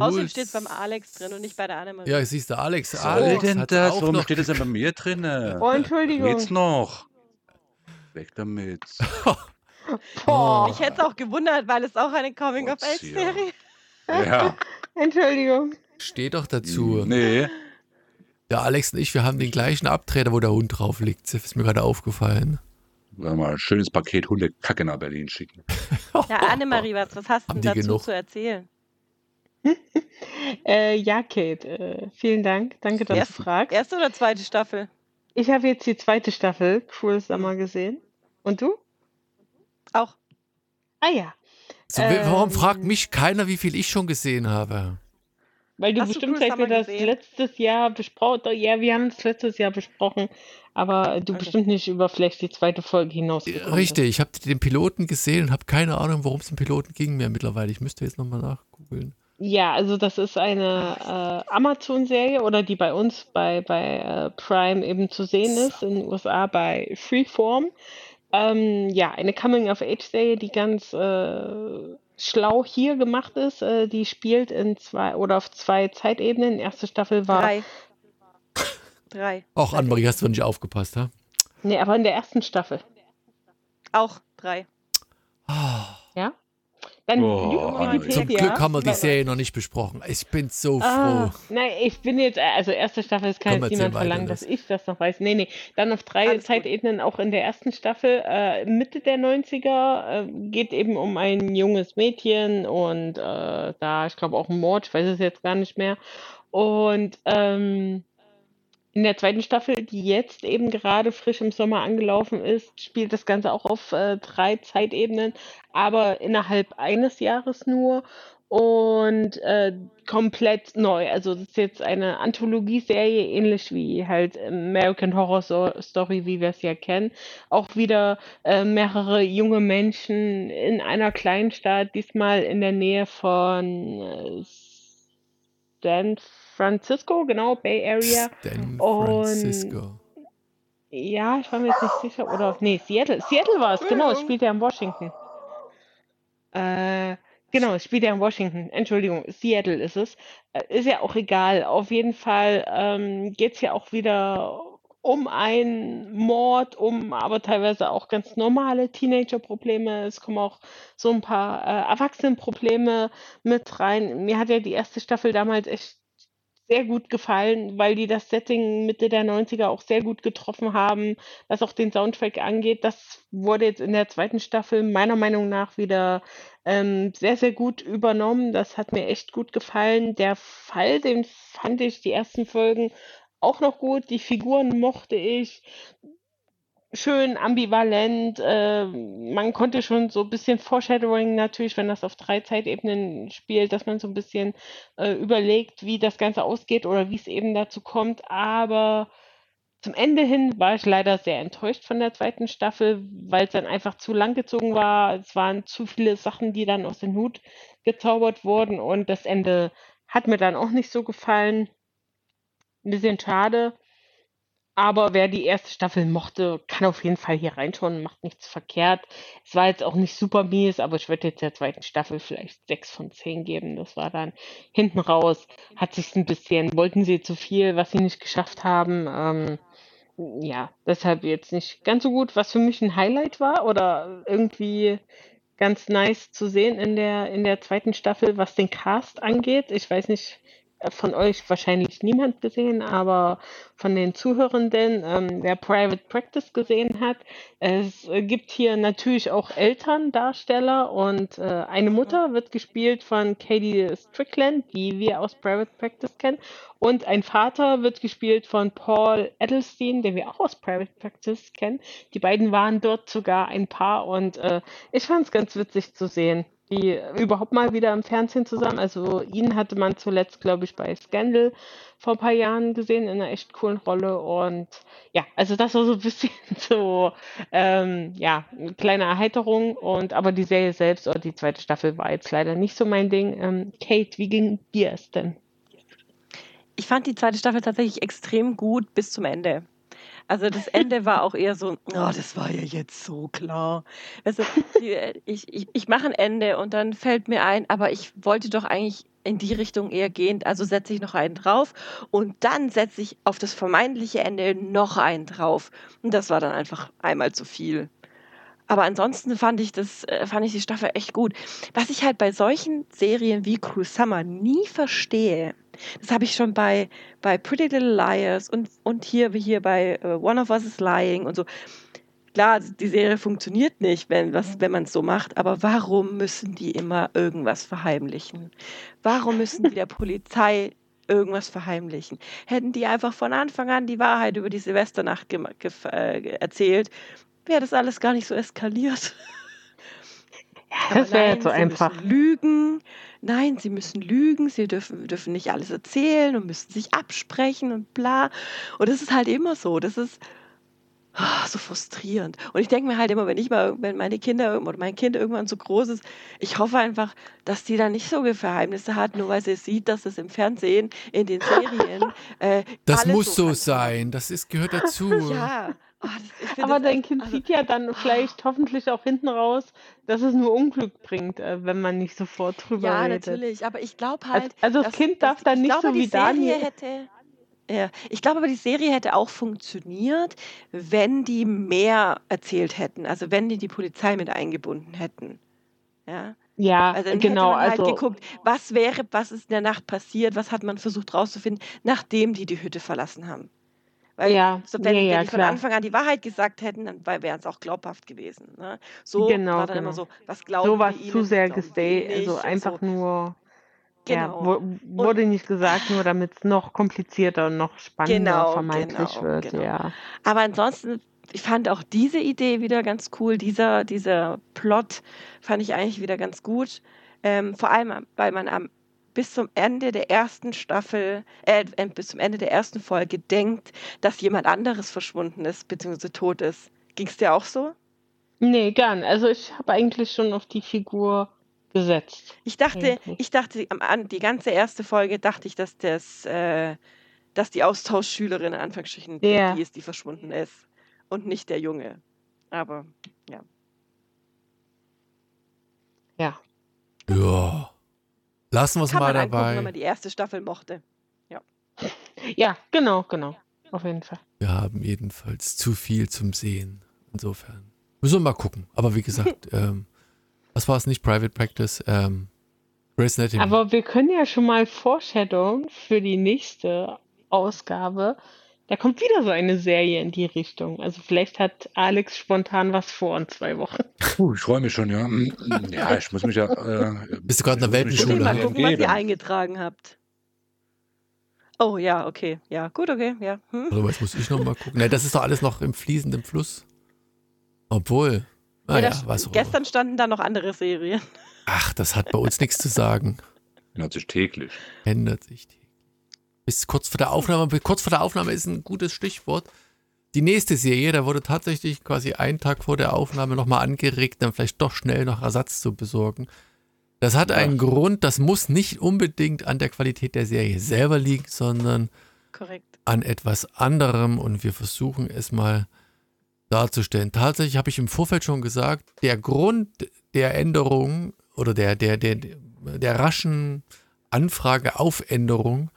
Außerdem Cool. steht beim Alex drin und nicht bei der Annemarie. Ja, siehst du, Alex. Was Alex soll denn das? auch Warum noch steht das denn bei mir drin? Oh, Entschuldigung. Geht's noch? Weg damit. [LAUGHS] Boah, Ich hätte es auch gewundert, weil es auch eine Coming-of-Age-Serie Ja. [LAUGHS] Entschuldigung. Steht doch dazu. Nee. Der Alex und ich, wir haben den gleichen Abtreter, wo der Hund drauf liegt. Das ist mir gerade aufgefallen. Wollen wir mal ein schönes Paket Hundekacke nach Berlin schicken. Ja, Annemarie, was, was hast du dazu genug? zu erzählen? [LAUGHS] Äh, ja, Kate, äh, vielen Dank. Danke, dass Erst- du fragst. Erste oder zweite Staffel? Ich habe jetzt die zweite Staffel Cruel Summer gesehen. Und du? Auch. Ah ja, So, warum Ähm. fragt mich keiner, wie viel ich schon gesehen habe? weil du Hast du bestimmt, seit wir das gesehen? letztes Jahr besprochen Ja, wir haben es letztes Jahr besprochen, aber du Okay. bestimmt nicht über vielleicht die zweite Folge hinaus. Richtig, ich habe den Piloten gesehen und habe keine Ahnung, worum es im Piloten ging mehr mittlerweile. Ich müsste jetzt nochmal nachgoogeln. Ja, also das ist eine äh, Amazon-Serie oder die bei uns bei, bei äh, Prime eben zu sehen ist, in den USA bei Freeform. Ähm, ja, eine Coming-of-Age-Serie, die ganz äh, schlau hier gemacht ist. Äh, die spielt in zwei oder auf zwei Zeitebenen. Erste Staffel war. Drei. Drei. Auch Annemarie, hast du nicht aufgepasst, ha? Nee, aber in der ersten Staffel. Auch drei. Ah, Ja? Dann Oh, zum. Glück haben wir die Serie noch nicht besprochen. Ich bin so Ah, froh. nein, ich bin jetzt, also erste Staffel, es kann jetzt niemand verlangen, dass ich das noch weiß. Nee, nee, dann auf drei Alles gut. Zeitebenen, auch in der ersten Staffel, äh, Mitte der 90er, äh, geht eben um ein junges Mädchen und äh, da, ich glaube auch ein Mord, ich weiß es jetzt gar nicht mehr. Und ähm, in der zweiten Staffel, die jetzt eben gerade frisch im Sommer angelaufen ist, spielt das Ganze auch auf äh, drei Zeitebenen, aber innerhalb eines Jahres nur und äh, komplett neu. Also das ist jetzt eine Anthologieserie, ähnlich wie halt American Horror Story, wie wir es ja kennen. Auch wieder äh, mehrere junge Menschen in einer Kleinstadt, diesmal in der Nähe von äh, San Francisco, genau, Bay Area. San Und- Francisco. Ja, ich war mir jetzt nicht sicher. Oder, nee, Seattle. Seattle war es, genau. Es spielt ja in Washington. Äh, genau, es spielt ja in Washington. Entschuldigung, Seattle ist es. Äh, ist ja auch egal. Auf jeden Fall ähm, geht es ja auch wieder um einen Mord, um aber teilweise auch ganz normale Teenager-Probleme. Es kommen auch so ein paar äh, Erwachsenenprobleme mit rein. Mir hat ja die erste Staffel damals echt sehr gut gefallen, weil die das Setting Mitte der 90er auch sehr gut getroffen haben, was auch den Soundtrack angeht. Das wurde jetzt in der zweiten Staffel meiner Meinung nach wieder ähm, sehr, sehr gut übernommen. Das hat mir echt gut gefallen. Der Fall, den fand ich die ersten Folgen auch noch gut. Die Figuren mochte ich. Schön ambivalent. Äh, man konnte schon so ein bisschen Foreshadowing natürlich, wenn das auf drei Zeitebenen spielt, dass man so ein bisschen äh, überlegt, wie das Ganze ausgeht oder wie es eben dazu kommt. Aber zum Ende hin war ich leider sehr enttäuscht von der zweiten Staffel, weil es dann einfach zu lang gezogen war. Es waren zu viele Sachen, die dann aus dem Hut gezaubert wurden und das Ende hat mir dann auch nicht so gefallen. Ein bisschen schade. Aber wer die erste Staffel mochte, kann auf jeden Fall hier reinschauen, macht nichts verkehrt. Es war jetzt auch nicht super mies, aber ich würde jetzt der zweiten Staffel vielleicht sechs von zehn geben. Das war dann hinten raus, hat sich ein bisschen, wollten sie zu viel, was sie nicht geschafft haben. Ähm, ja, deshalb jetzt nicht ganz so gut, was für mich ein Highlight war oder irgendwie ganz nice zu sehen in der, in der zweiten Staffel, was den Cast angeht. Ich weiß nicht, von euch wahrscheinlich niemand gesehen, aber von den Zuhörenden, ähm, wer Private Practice gesehen hat, es gibt hier natürlich auch Elterndarsteller und äh, eine Mutter wird gespielt von Katie Strickland, die wir aus Private Practice kennen, und ein Vater wird gespielt von Paul Edelstein, den wir auch aus Private Practice kennen. Die beiden waren dort sogar ein Paar und äh, ich fand es ganz witzig zu sehen die überhaupt mal wieder im Fernsehen zusammen. Also ihn hatte man zuletzt, glaube ich, bei Scandal vor ein paar Jahren gesehen in einer echt coolen Rolle. Und ja, also das war so ein bisschen [LAUGHS] so, ähm, ja, eine kleine Erheiterung. Und aber die Serie selbst oder die zweite Staffel war jetzt leider nicht so mein Ding. Ähm, Kate, wie ging dir es denn? Ich fand die zweite Staffel tatsächlich extrem gut bis zum Ende. Also das Ende war auch eher so, oh, das war ja jetzt so klar. Also [LAUGHS] ich, ich, ich mache ein Ende und dann fällt mir ein, aber ich wollte doch eigentlich in die Richtung eher gehen, also setze ich noch einen drauf und dann setze ich auf das vermeintliche Ende noch einen drauf. Und das war dann einfach einmal zu viel. Aber ansonsten fand ich das, äh, fand ich die Staffel echt gut. Was ich halt bei solchen Serien wie Cruel Summer nie verstehe, das habe ich schon bei, bei Pretty Little Liars und, und hier wie hier bei uh, One of Us is Lying und so. Klar, die Serie funktioniert nicht, wenn, wenn man es so macht, aber warum müssen die immer irgendwas verheimlichen? Warum müssen die der [LAUGHS] Polizei irgendwas verheimlichen? Hätten die einfach von Anfang an die Wahrheit über die Silvesternacht äh, erzählt, wäre das alles gar nicht so eskaliert. Ja, das wäre jetzt so einfach. Lügen. Nein, sie müssen lügen, sie dürfen, dürfen nicht alles erzählen und müssen sich absprechen und bla. Und das ist halt immer so. Das ist oh, so frustrierend. Und ich denke mir halt immer, wenn ich mal, wenn meine Kinder oder mein Kind irgendwann so groß ist, ich hoffe einfach, dass die da nicht so viele Verheimnisse hat, nur weil sie sieht, dass es im Fernsehen, in den Serien. Äh, das muss so sein. Das ist, gehört dazu. [LAUGHS] ja. Oh, das, aber dein echt, Kind also, sieht ja dann vielleicht hoffentlich auch hinten raus, dass es nur Unglück bringt, äh, wenn man nicht sofort drüber ja, redet. Ja, natürlich, aber ich glaube halt. Also, also das dass, Kind darf dann nicht glaube, so wie Daniel. Hätte, ja, ich glaube aber, die Serie hätte auch funktioniert, wenn die mehr erzählt hätten. Also wenn die die Polizei mit eingebunden hätten. Ja. Ja, also dann genau. Hätte man halt also geguckt, was wäre, was ist in der Nacht passiert, was hat man versucht rauszufinden, nachdem die die Hütte verlassen haben. Weil ja, so, wenn, ja, ja, wenn die von Anfang an die Wahrheit gesagt hätten, dann wäre es auch glaubhaft gewesen. Ne? So genau, war dann genau. immer so, was glauben so wir ihnen, zu sehr gestay, also einfach so. nur Genau. Ja, wurde und, nicht gesagt, nur damit es noch komplizierter und noch spannender genau, vermeintlich genau, wird. Genau. Ja. Aber ansonsten, ich fand auch diese Idee wieder ganz cool. Dieser, dieser Plot fand ich eigentlich wieder ganz gut. Ähm, vor allem, weil man am bis zum Ende der ersten Staffel, äh, bis zum Ende der ersten Folge denkt, dass jemand anderes verschwunden ist, beziehungsweise tot ist. Ging es dir auch so? Nee, gern. Also ich habe eigentlich schon auf die Figur gesetzt. Ich dachte, ich dachte, am, die ganze erste Folge dachte ich, dass das, äh, dass die Austauschschülerin in Anführungsstrichen ja. die ist, die verschwunden ist. Und nicht der Junge. Aber ja. Ja. Ja. Lassen wir es mal dabei. wenn man die erste Staffel mochte. Ja. Ja, genau, genau. Auf jeden Fall. Wir haben jedenfalls zu viel zum Sehen. Insofern. Müssen wir mal gucken. Aber wie gesagt, [LAUGHS] ähm, was war es nicht? Private Practice? Ähm, Anatomy. Aber wir können ja schon mal foreshadowen für die nächste Ausgabe. Da kommt wieder so eine Serie in die Richtung. Also vielleicht hat Alex spontan was vor in zwei Wochen. Puh, ich freue mich schon, ja. Ja, ich muss mich ja. Äh, Bist du gerade in der Weltenschule? Mal gucken, was ihr eingetragen habt. Oh ja, okay. Ja, gut, okay, ja. Hm? Also, jetzt muss ich noch mal gucken. Ne, das ist doch alles noch im fließenden Fluss. Obwohl. Ah, ja, ja, was gestern standen da noch andere Serien. Ach, das hat bei uns nichts zu sagen. Ändert sich täglich. Ändert sich täglich bis kurz vor der Aufnahme. Kurz vor der Aufnahme ist ein gutes Stichwort. Die nächste Serie, da wurde tatsächlich quasi einen Tag vor der Aufnahme nochmal angeregt, dann vielleicht doch schnell noch Ersatz zu besorgen. Das hat einen Ach. Grund, das muss nicht unbedingt an der Qualität der Serie selber liegen, sondern Korrekt. an etwas anderem und wir versuchen es mal darzustellen. Tatsächlich habe ich im Vorfeld schon gesagt, der Grund der Änderung oder der, der, der, der raschen Anfrage auf Änderung,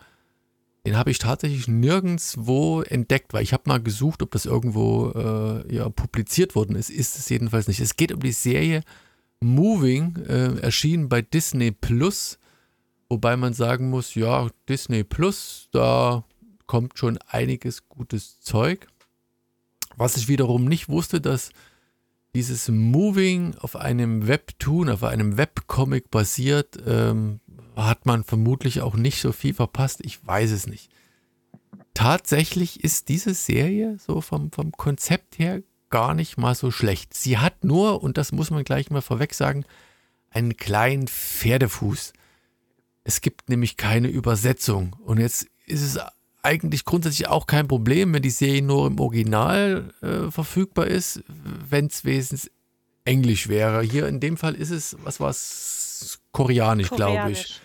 den habe ich tatsächlich nirgendwo entdeckt, weil ich habe mal gesucht, ob das irgendwo äh, ja, publiziert worden ist. Ist es jedenfalls nicht. Es geht um die Serie Moving, äh, erschienen bei Disney Plus, wobei man sagen muss, ja, Disney Plus, da kommt schon einiges gutes Zeug. Was ich wiederum nicht wusste, dass dieses Moving auf einem Webtoon, auf einem Webcomic basiert, ähm, hat man vermutlich auch nicht so viel verpasst. Ich weiß es nicht. Tatsächlich ist diese Serie so vom, vom Konzept her gar nicht mal so schlecht. Sie hat nur, und das muss man gleich mal vorweg sagen, einen kleinen Pferdefuß. Es gibt nämlich keine Übersetzung. Und jetzt ist es eigentlich grundsätzlich auch kein Problem, wenn die Serie nur im Original äh, verfügbar ist, wenn es wenigstens Englisch wäre. Hier in dem Fall ist es, was war es, Koreanisch, glaube ich.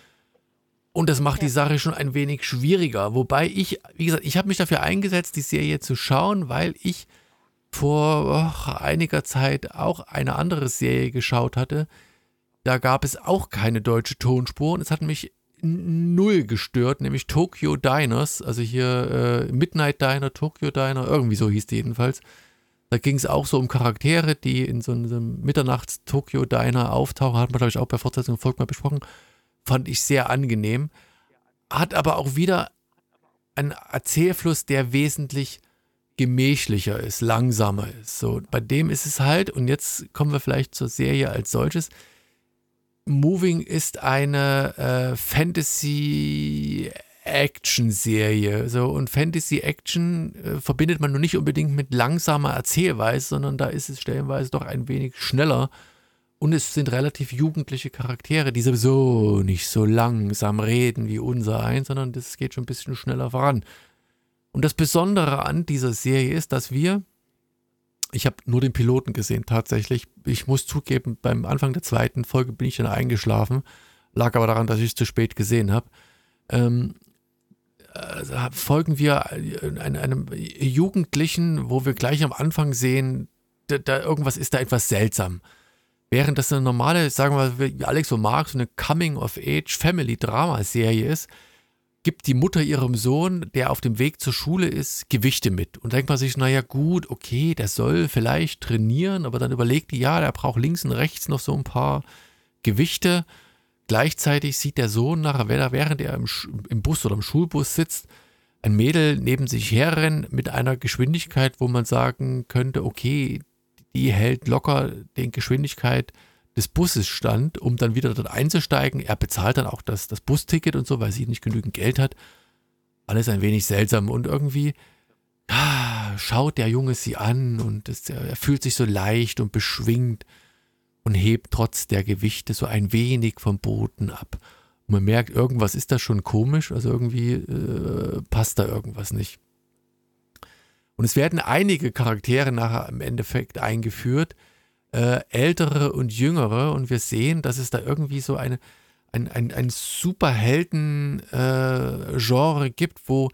Und das macht ja. die Sache schon ein wenig schwieriger. Wobei ich, wie gesagt, ich habe mich dafür eingesetzt, die Serie zu schauen, weil ich vor oh, einiger Zeit auch eine andere Serie geschaut hatte. Da gab es auch keine deutsche Tonspur und es hat mich null gestört, nämlich Tokyo Diners, also hier äh, Midnight Diner, Tokyo Diner, irgendwie so hieß die jedenfalls. Da ging es auch so um Charaktere, die in so einem Mitternachts-Tokyo Diner auftauchen, hat man, glaube ich, auch bei Fortsetzung Volk mal besprochen. Fand ich sehr angenehm. Hat aber auch wieder einen Erzählfluss, der wesentlich gemächlicher ist, langsamer ist. So, bei dem ist es halt, und jetzt kommen wir vielleicht zur Serie als solches, Moving ist eine äh, Fantasy-Action-Serie. So, und Fantasy-Action äh, verbindet man nur nicht unbedingt mit langsamer Erzählweise, sondern da ist es stellenweise doch ein wenig schneller. Und es sind relativ jugendliche Charaktere, die sowieso nicht so langsam reden wie unser eins, sondern das geht schon ein bisschen schneller voran. Und das Besondere an dieser Serie ist, dass wir ich habe nur den Piloten gesehen, tatsächlich. Ich muss zugeben, beim Anfang der zweiten Folge bin ich dann eingeschlafen. Lag aber daran, dass ich es zu spät gesehen habe. Ähm, folgen wir einem, einem, Jugendlichen, wo wir gleich am Anfang sehen, da, da, irgendwas ist da etwas seltsam. Während das eine normale, sagen wir mal, wie Alex so mag, so eine Coming-of-Age-Family-Drama-Serie ist, gibt die Mutter ihrem Sohn, der auf dem Weg zur Schule ist, Gewichte mit. Und denkt man sich, naja gut, okay, der soll vielleicht trainieren, aber dann überlegt die, ja, der braucht links und rechts noch so ein paar Gewichte. Gleichzeitig sieht der Sohn nachher, während er im, im Bus oder im Schulbus sitzt, ein Mädel neben sich herrennen mit einer Geschwindigkeit, wo man sagen könnte, okay, die hält locker den Geschwindigkeit des Busses stand, um dann wieder dort einzusteigen. Er bezahlt dann auch das, das Busticket und so, weil sie nicht genügend Geld hat. Alles ein wenig seltsam und irgendwie ah, schaut der Junge sie an und es, er fühlt sich so leicht und beschwingt und hebt trotz der Gewichte so ein wenig vom Boden ab. Und man merkt, irgendwas ist da schon komisch, also irgendwie äh, passt da irgendwas nicht. Und es werden einige Charaktere nachher im Endeffekt eingeführt, äh, ältere und jüngere und wir sehen, dass es da irgendwie so eine, ein, ein, ein Superhelden-Genre äh, gibt, wo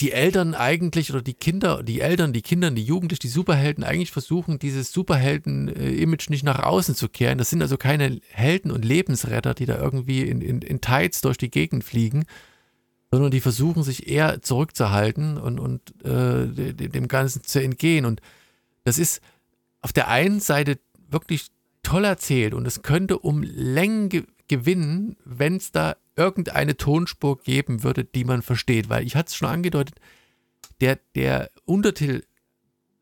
die Eltern eigentlich oder die Kinder, die Eltern, die Kinder, die Jugendlichen, die Superhelden eigentlich versuchen, dieses Superhelden-Image nicht nach außen zu kehren. Das sind also keine Helden und Lebensretter, die da irgendwie in, in, in Tights durch die Gegend fliegen, sondern die versuchen sich eher zurückzuhalten und, und äh, dem Ganzen zu entgehen. Und das ist auf der einen Seite wirklich toll erzählt und es könnte um Längen ge gewinnen, wenn es da irgendeine Tonspur geben würde, die man versteht. Weil ich hatte es schon angedeutet, der, der Untertitel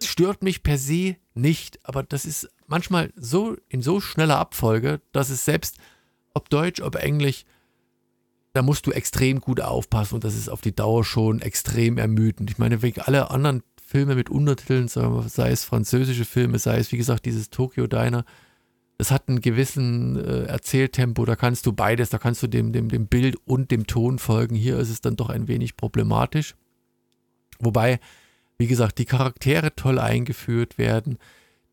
stört mich per se nicht, aber das ist manchmal so in so schneller Abfolge, dass es selbst, ob Deutsch, ob Englisch, da musst du extrem gut aufpassen und das ist auf die Dauer schon extrem ermüdend. Ich meine, wegen alle anderen Filme mit Untertiteln, sei es französische Filme, sei es wie gesagt dieses Tokyo Diner. Das hat einen gewissen äh, Erzähltempo, da kannst du beides, da kannst du dem, dem, dem Bild und dem Ton folgen. Hier ist es dann doch ein wenig problematisch. Wobei, wie gesagt, die Charaktere toll eingeführt werden,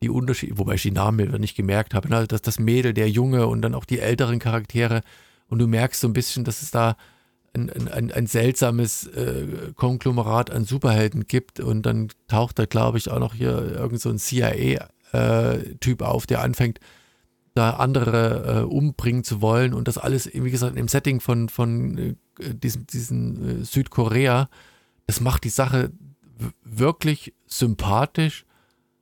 die Unterschiede, wobei ich die Namen mir nicht gemerkt habe, ne? dass das Mädel, der Junge und dann auch die älteren Charaktere und du merkst so ein bisschen, dass es da ein, ein, ein seltsames äh, Konglomerat an Superhelden gibt und dann taucht da, glaube ich, auch noch hier irgend so ein CIA-Typ äh, auf, der anfängt, da andere äh, umbringen zu wollen und das alles, wie gesagt, im Setting von, von äh, diesem, diesen äh, Südkorea, das macht die Sache wirklich sympathisch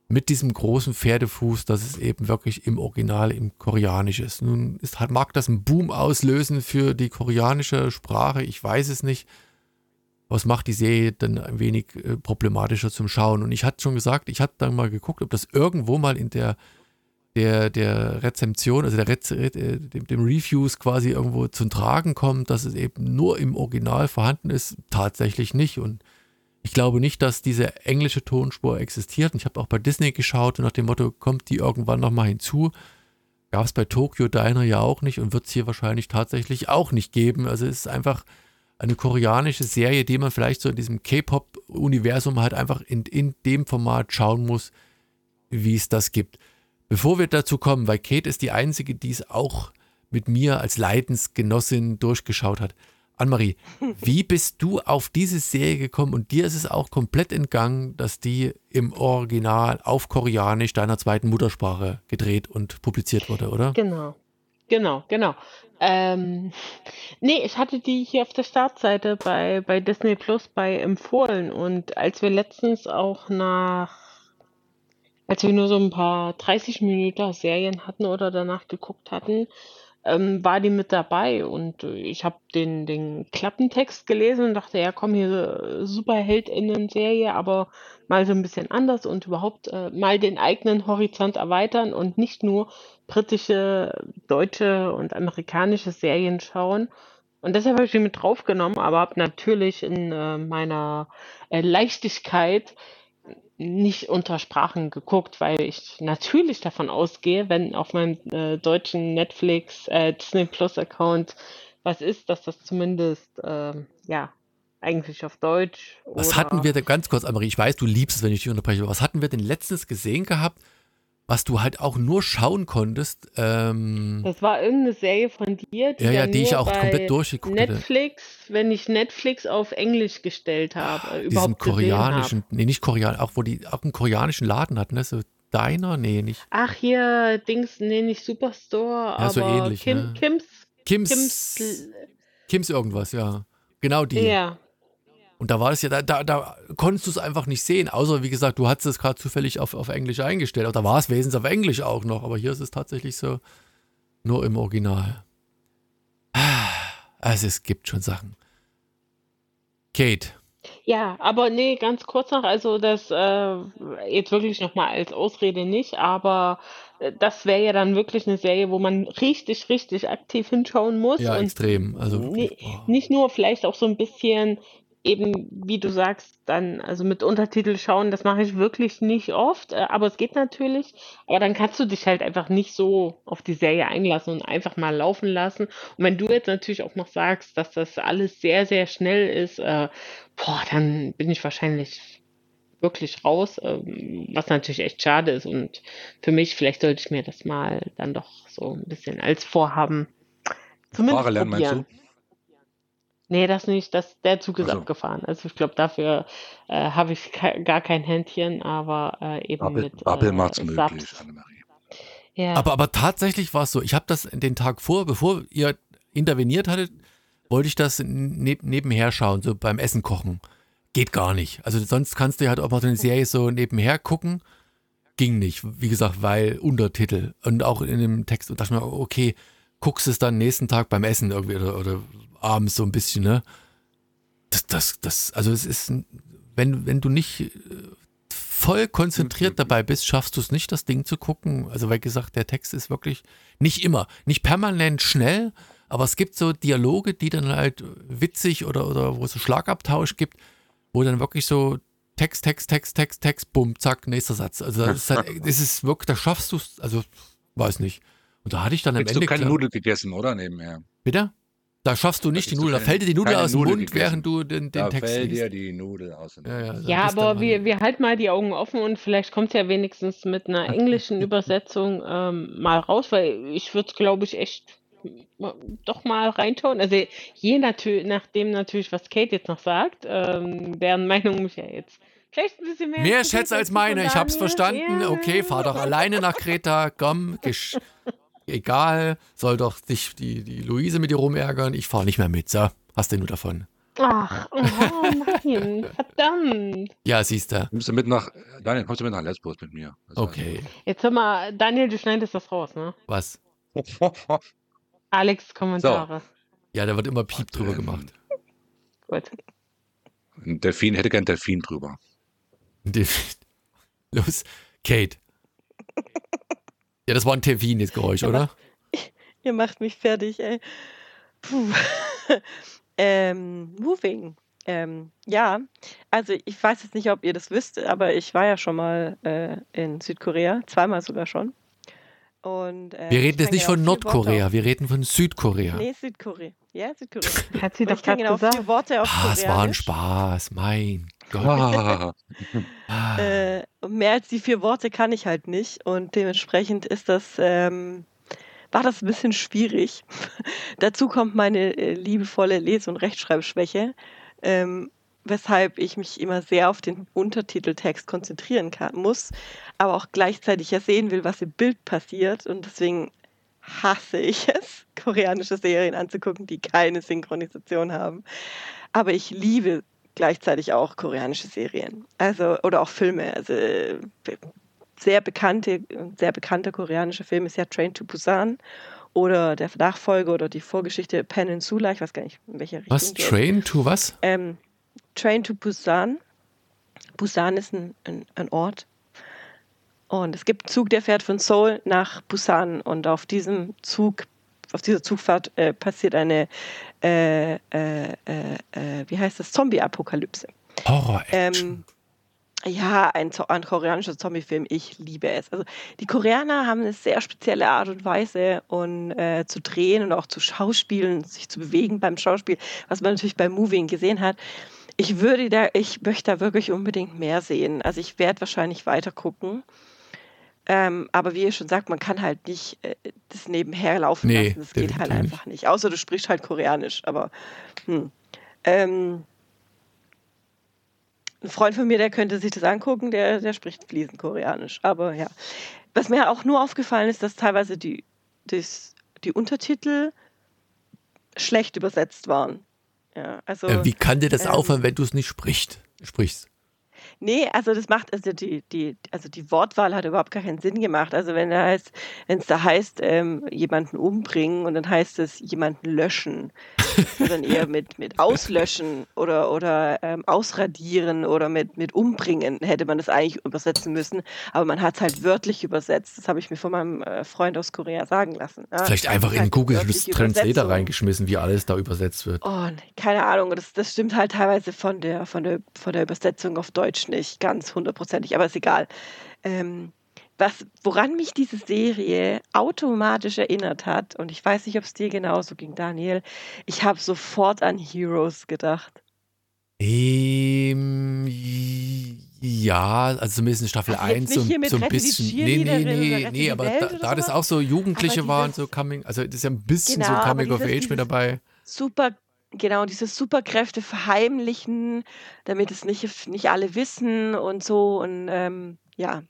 mit diesem großen Pferdefuß, dass es eben wirklich im Original im Koreanisch ist. Nun ist, mag das einen Boom auslösen für die koreanische Sprache, ich weiß es nicht. Es macht die Serie dann ein wenig äh, problematischer zum Schauen. Und ich hatte schon gesagt, ich hatte dann mal geguckt, ob das irgendwo mal in der, der, der Rezeption, also der Rez, äh, dem, dem Reviews quasi irgendwo zum Tragen kommt, dass es eben nur im Original vorhanden ist. Tatsächlich nicht. Und ich glaube nicht, dass diese englische Tonspur existiert. Und ich habe auch bei Disney geschaut und nach dem Motto, kommt die irgendwann nochmal hinzu? Gab es bei Tokyo Diner ja auch nicht und wird es hier wahrscheinlich tatsächlich auch nicht geben. Also es ist einfach eine koreanische Serie, die man vielleicht so in diesem K-Pop-Universum halt einfach in, in dem Format schauen muss, wie es das gibt. Bevor wir dazu kommen, weil Kate ist die Einzige, die es auch mit mir als Leidensgenossin durchgeschaut hat. Annemarie, [LAUGHS] wie bist du auf diese Serie gekommen und dir ist es auch komplett entgangen, dass die im Original auf Koreanisch deiner zweiten Muttersprache gedreht und publiziert wurde, oder? Genau, genau, genau. Ähm, nee, ich hatte die hier auf der Startseite bei, bei Disney Plus bei empfohlen und als wir letztens auch nach, als wir nur so ein paar 30 Minuten Serien hatten oder danach geguckt hatten, ähm, war die mit dabei und äh, ich habe den, den Klappentext gelesen und dachte, ja komm, hier äh, Superheldinnen-Serie, aber mal so ein bisschen anders und überhaupt äh, mal den eigenen Horizont erweitern und nicht nur britische, deutsche und amerikanische Serien schauen. Und deshalb habe ich die mit draufgenommen, aber habe natürlich in äh, meiner äh, Leichtigkeit nicht unter Sprachen geguckt, weil ich natürlich davon ausgehe, wenn auf meinem äh, deutschen Netflix äh, Disney Plus Account was ist, dass das zumindest äh, ja eigentlich auf Deutsch. Was hatten wir denn ganz kurz, Amarie? Ich weiß, du liebst es, wenn ich dich unterbreche. Was hatten wir denn letztens gesehen gehabt? Was du halt auch nur schauen konntest. Ähm, das war irgendeine Serie von dir, die, ja, ja, die ich auch komplett durchgeguckt Netflix, hatte. wenn ich Netflix auf Englisch gestellt habe, äh, Diesen koreanischen, nee, nicht koreanisch, auch wo die auch einen koreanischen Laden hatten, ne? so Diner, nee, nicht. Ach, hier, Dings, nee, nicht Superstore, ja, aber so ähnlich, Kim, ne? Kims, Kims, Kims, Kims irgendwas, ja. Genau die. Ja. Und da war es ja, da, da, da konntest du es einfach nicht sehen, außer wie gesagt, du hattest es gerade zufällig auf, auf Englisch eingestellt. Aber da war es wesentlich auf Englisch auch noch, aber hier ist es tatsächlich so nur im Original. [SIGHS] Also es gibt schon Sachen. Kate. Ja, aber nee, ganz kurz noch, also das äh, jetzt wirklich nochmal als Ausrede nicht, aber äh, das wäre ja dann wirklich eine Serie, wo man richtig, richtig aktiv hinschauen muss. Ja, extrem. Also wirklich, oh. nicht nur vielleicht auch so ein bisschen eben, wie du sagst, dann also mit Untertitel schauen, das mache ich wirklich nicht oft, äh, aber es geht natürlich. Aber dann kannst du dich halt einfach nicht so auf die Serie einlassen und einfach mal laufen lassen. Und wenn du jetzt natürlich auch noch sagst, dass das alles sehr, sehr schnell ist, äh, boah, dann bin ich wahrscheinlich wirklich raus, ähm, was natürlich echt schade ist. Und für mich, vielleicht sollte ich mir das mal dann doch so ein bisschen als Vorhaben zumindest Sprache lernen, probieren. meinst du? Nee, das nicht. Das, der Zug ist so. abgefahren. Also ich glaube, dafür äh, habe ich gar kein Händchen, aber äh, eben Babbel, mit Babbel äh, macht's möglich, Annemarie. Ja. Aber, aber tatsächlich war es so. Ich habe das den Tag vor, bevor ihr interveniert hattet, wollte ich das neb nebenher schauen, so beim Essen kochen. Geht gar nicht. Also sonst kannst du halt auch mal so eine Serie so nebenher gucken. Ging nicht. Wie gesagt, weil Untertitel und auch in dem Text und dachte mir, okay, guckst es dann nächsten Tag beim Essen irgendwie oder, oder abends so ein bisschen, ne? Das, das, das, also es ist, wenn, wenn du nicht äh, voll konzentriert dabei bist, schaffst du es nicht, das Ding zu gucken. Also, wie gesagt, der Text ist wirklich nicht immer, nicht permanent schnell, aber es gibt so Dialoge, die dann halt witzig oder, oder wo es so Schlagabtausch gibt, wo dann wirklich so Text, Text, Text, Text, Text, bumm, zack, nächster Satz. Also, das ist, halt, [LAUGHS] das ist wirklich, da schaffst du es, also, weiß nicht. Und da hatte ich dann am Ende. Du keine Nudel gegessen, oder? Nebenher. Bitte? Da schaffst du nicht die Nudel, da fällt dir die Nudel aus dem Mund, gegessen. während du den, den da Text fällt dir die Nudel aus dem Mund. Ja, ja, ja aber wir, wir halten mal die Augen offen und vielleicht kommt es ja wenigstens mit einer [LAUGHS] englischen Übersetzung ähm, mal raus, weil ich würde es, glaube ich, echt doch mal reinschauen. Also je natür nachdem natürlich, was Kate jetzt noch sagt, ähm, deren Meinung mich ja jetzt vielleicht ein bisschen mehr. Mehr Schätze als meine, ich hab's verstanden. Ja. Okay, fahr doch alleine nach Kreta, komm, gesch [LAUGHS] egal, soll doch dich die, die Luise mit dir rumärgern. Ich fahr nicht mehr mit, so. Hast du nur davon. Ach, oh nein, [LAUGHS] verdammt. Ja, siehst du. Kommst du mit nach, Daniel, kommst du mit nach Lesbos mit mir? Das Okay, Jetzt hör mal, Daniel, du schneidest das raus, ne? was? [LAUGHS] Alex Kommentare. Ja, da wird immer Piep drüber gemacht. Gut. Ein Delfin, hätte gern Delfin drüber. [LAUGHS] Los, Kate. Ja, das war ein Tevin, das Geräusch, oder? [LAUGHS] Ihr macht mich fertig, ey. Puh. [LAUGHS] ähm, moving. Ähm, ja, also ich weiß jetzt nicht, ob ihr das wisst, aber ich war ja schon mal äh, in Südkorea, zweimal sogar schon. Und, äh, Wir reden jetzt nicht genau von Nordkorea, wir reden von Südkorea. nee, Südkorea. Ja, Südkorea. Hat sie doch ich kann gerade genau gesagt. vier Worte auf Ah, es war ein. Spaß, mein Gott. [LAUGHS] Äh, mehr als die vier Worte kann ich halt nicht und dementsprechend ist das, ähm, war das ein bisschen schwierig. [LAUGHS] Dazu kommt meine äh, liebevolle Lese- und Rechtschreibschwäche, ähm, weshalb ich mich immer sehr auf den Untertiteltext konzentrieren kann, muss, aber auch gleichzeitig ja sehen will, was im Bild passiert und deswegen hasse ich [LAUGHS] es, koreanische Serien anzugucken, die keine Synchronisation haben. Aber ich liebe gleichzeitig auch koreanische Serien. Also, oder auch Filme. Also sehr bekannte, sehr bekannter koreanischer Film ist ja Train to Busan oder der Nachfolger oder die Vorgeschichte Peninsula, ich weiß gar nicht, in welcher Richtung. Was? Train to was? Ähm, Train to Busan. Busan ist ein, ein, ein Ort. Und es gibt einen Zug, der fährt von Seoul nach Busan. Und auf diesem Zug, auf dieser Zugfahrt äh, passiert eine, äh, äh, äh, äh, wie heißt das, Zombie-Apokalypse. Horror-Action. Ähm, ja, ein, ein koreanischer Zombie-Film, ich liebe es. Also die Koreaner haben eine sehr spezielle Art und Weise und, äh, zu drehen und auch zu schauspielen, sich zu bewegen beim Schauspiel, was man natürlich beim Moving gesehen hat. Ich würde da, ich möchte da wirklich unbedingt mehr sehen. Also ich werde wahrscheinlich weiter gucken. Ähm, aber wie ihr schon sagt, man kann halt nicht äh, das nebenher laufen Nee, lassen. Das geht halt einfach nicht. Außer du sprichst halt Koreanisch. Aber hm. ähm, ein Freund von mir, der könnte sich das angucken, der, der spricht fließend Koreanisch. Aber ja. Was mir auch nur aufgefallen ist, dass teilweise die, das, die Untertitel schlecht übersetzt waren. Ja, also, Äh, wie kann dir das ähm, aufhören, wenn du es nicht sprichst? sprichst? Nee, also das macht, also die, die, also die Wortwahl hat überhaupt gar keinen Sinn gemacht. Also wenn da heißt, wenn es da heißt, ähm, jemanden umbringen und dann heißt es jemanden löschen, [LAUGHS] dann eher mit, mit auslöschen oder, oder ähm, ausradieren oder mit, mit umbringen hätte man das eigentlich übersetzen müssen. Aber man hat es halt wörtlich übersetzt. Das habe ich mir von meinem äh, Freund aus Korea sagen lassen. Ja, Vielleicht einfach in Google Translator reingeschmissen, wie alles da übersetzt wird. Oh, nee, keine Ahnung. Das, das stimmt halt teilweise von der, von, der, von der Übersetzung auf Deutsch nicht ganz hundertprozentig, aber ist egal. Ähm, was, woran mich diese Serie automatisch erinnert hat, und ich weiß nicht, ob es dir genauso ging, Daniel, ich habe sofort an Heroes gedacht. Ähm, ja, also zumindest in Staffel Also jetzt 1 nicht so, so ein Rette bisschen. Nee, nee, nee, nee, aber da, da das auch so Jugendliche waren, so Coming, also das ist ja ein bisschen Genau, so Coming of Age mit dabei. super, genau, diese Superkräfte verheimlichen, damit es nicht, nicht alle wissen und so. Und ähm, ja.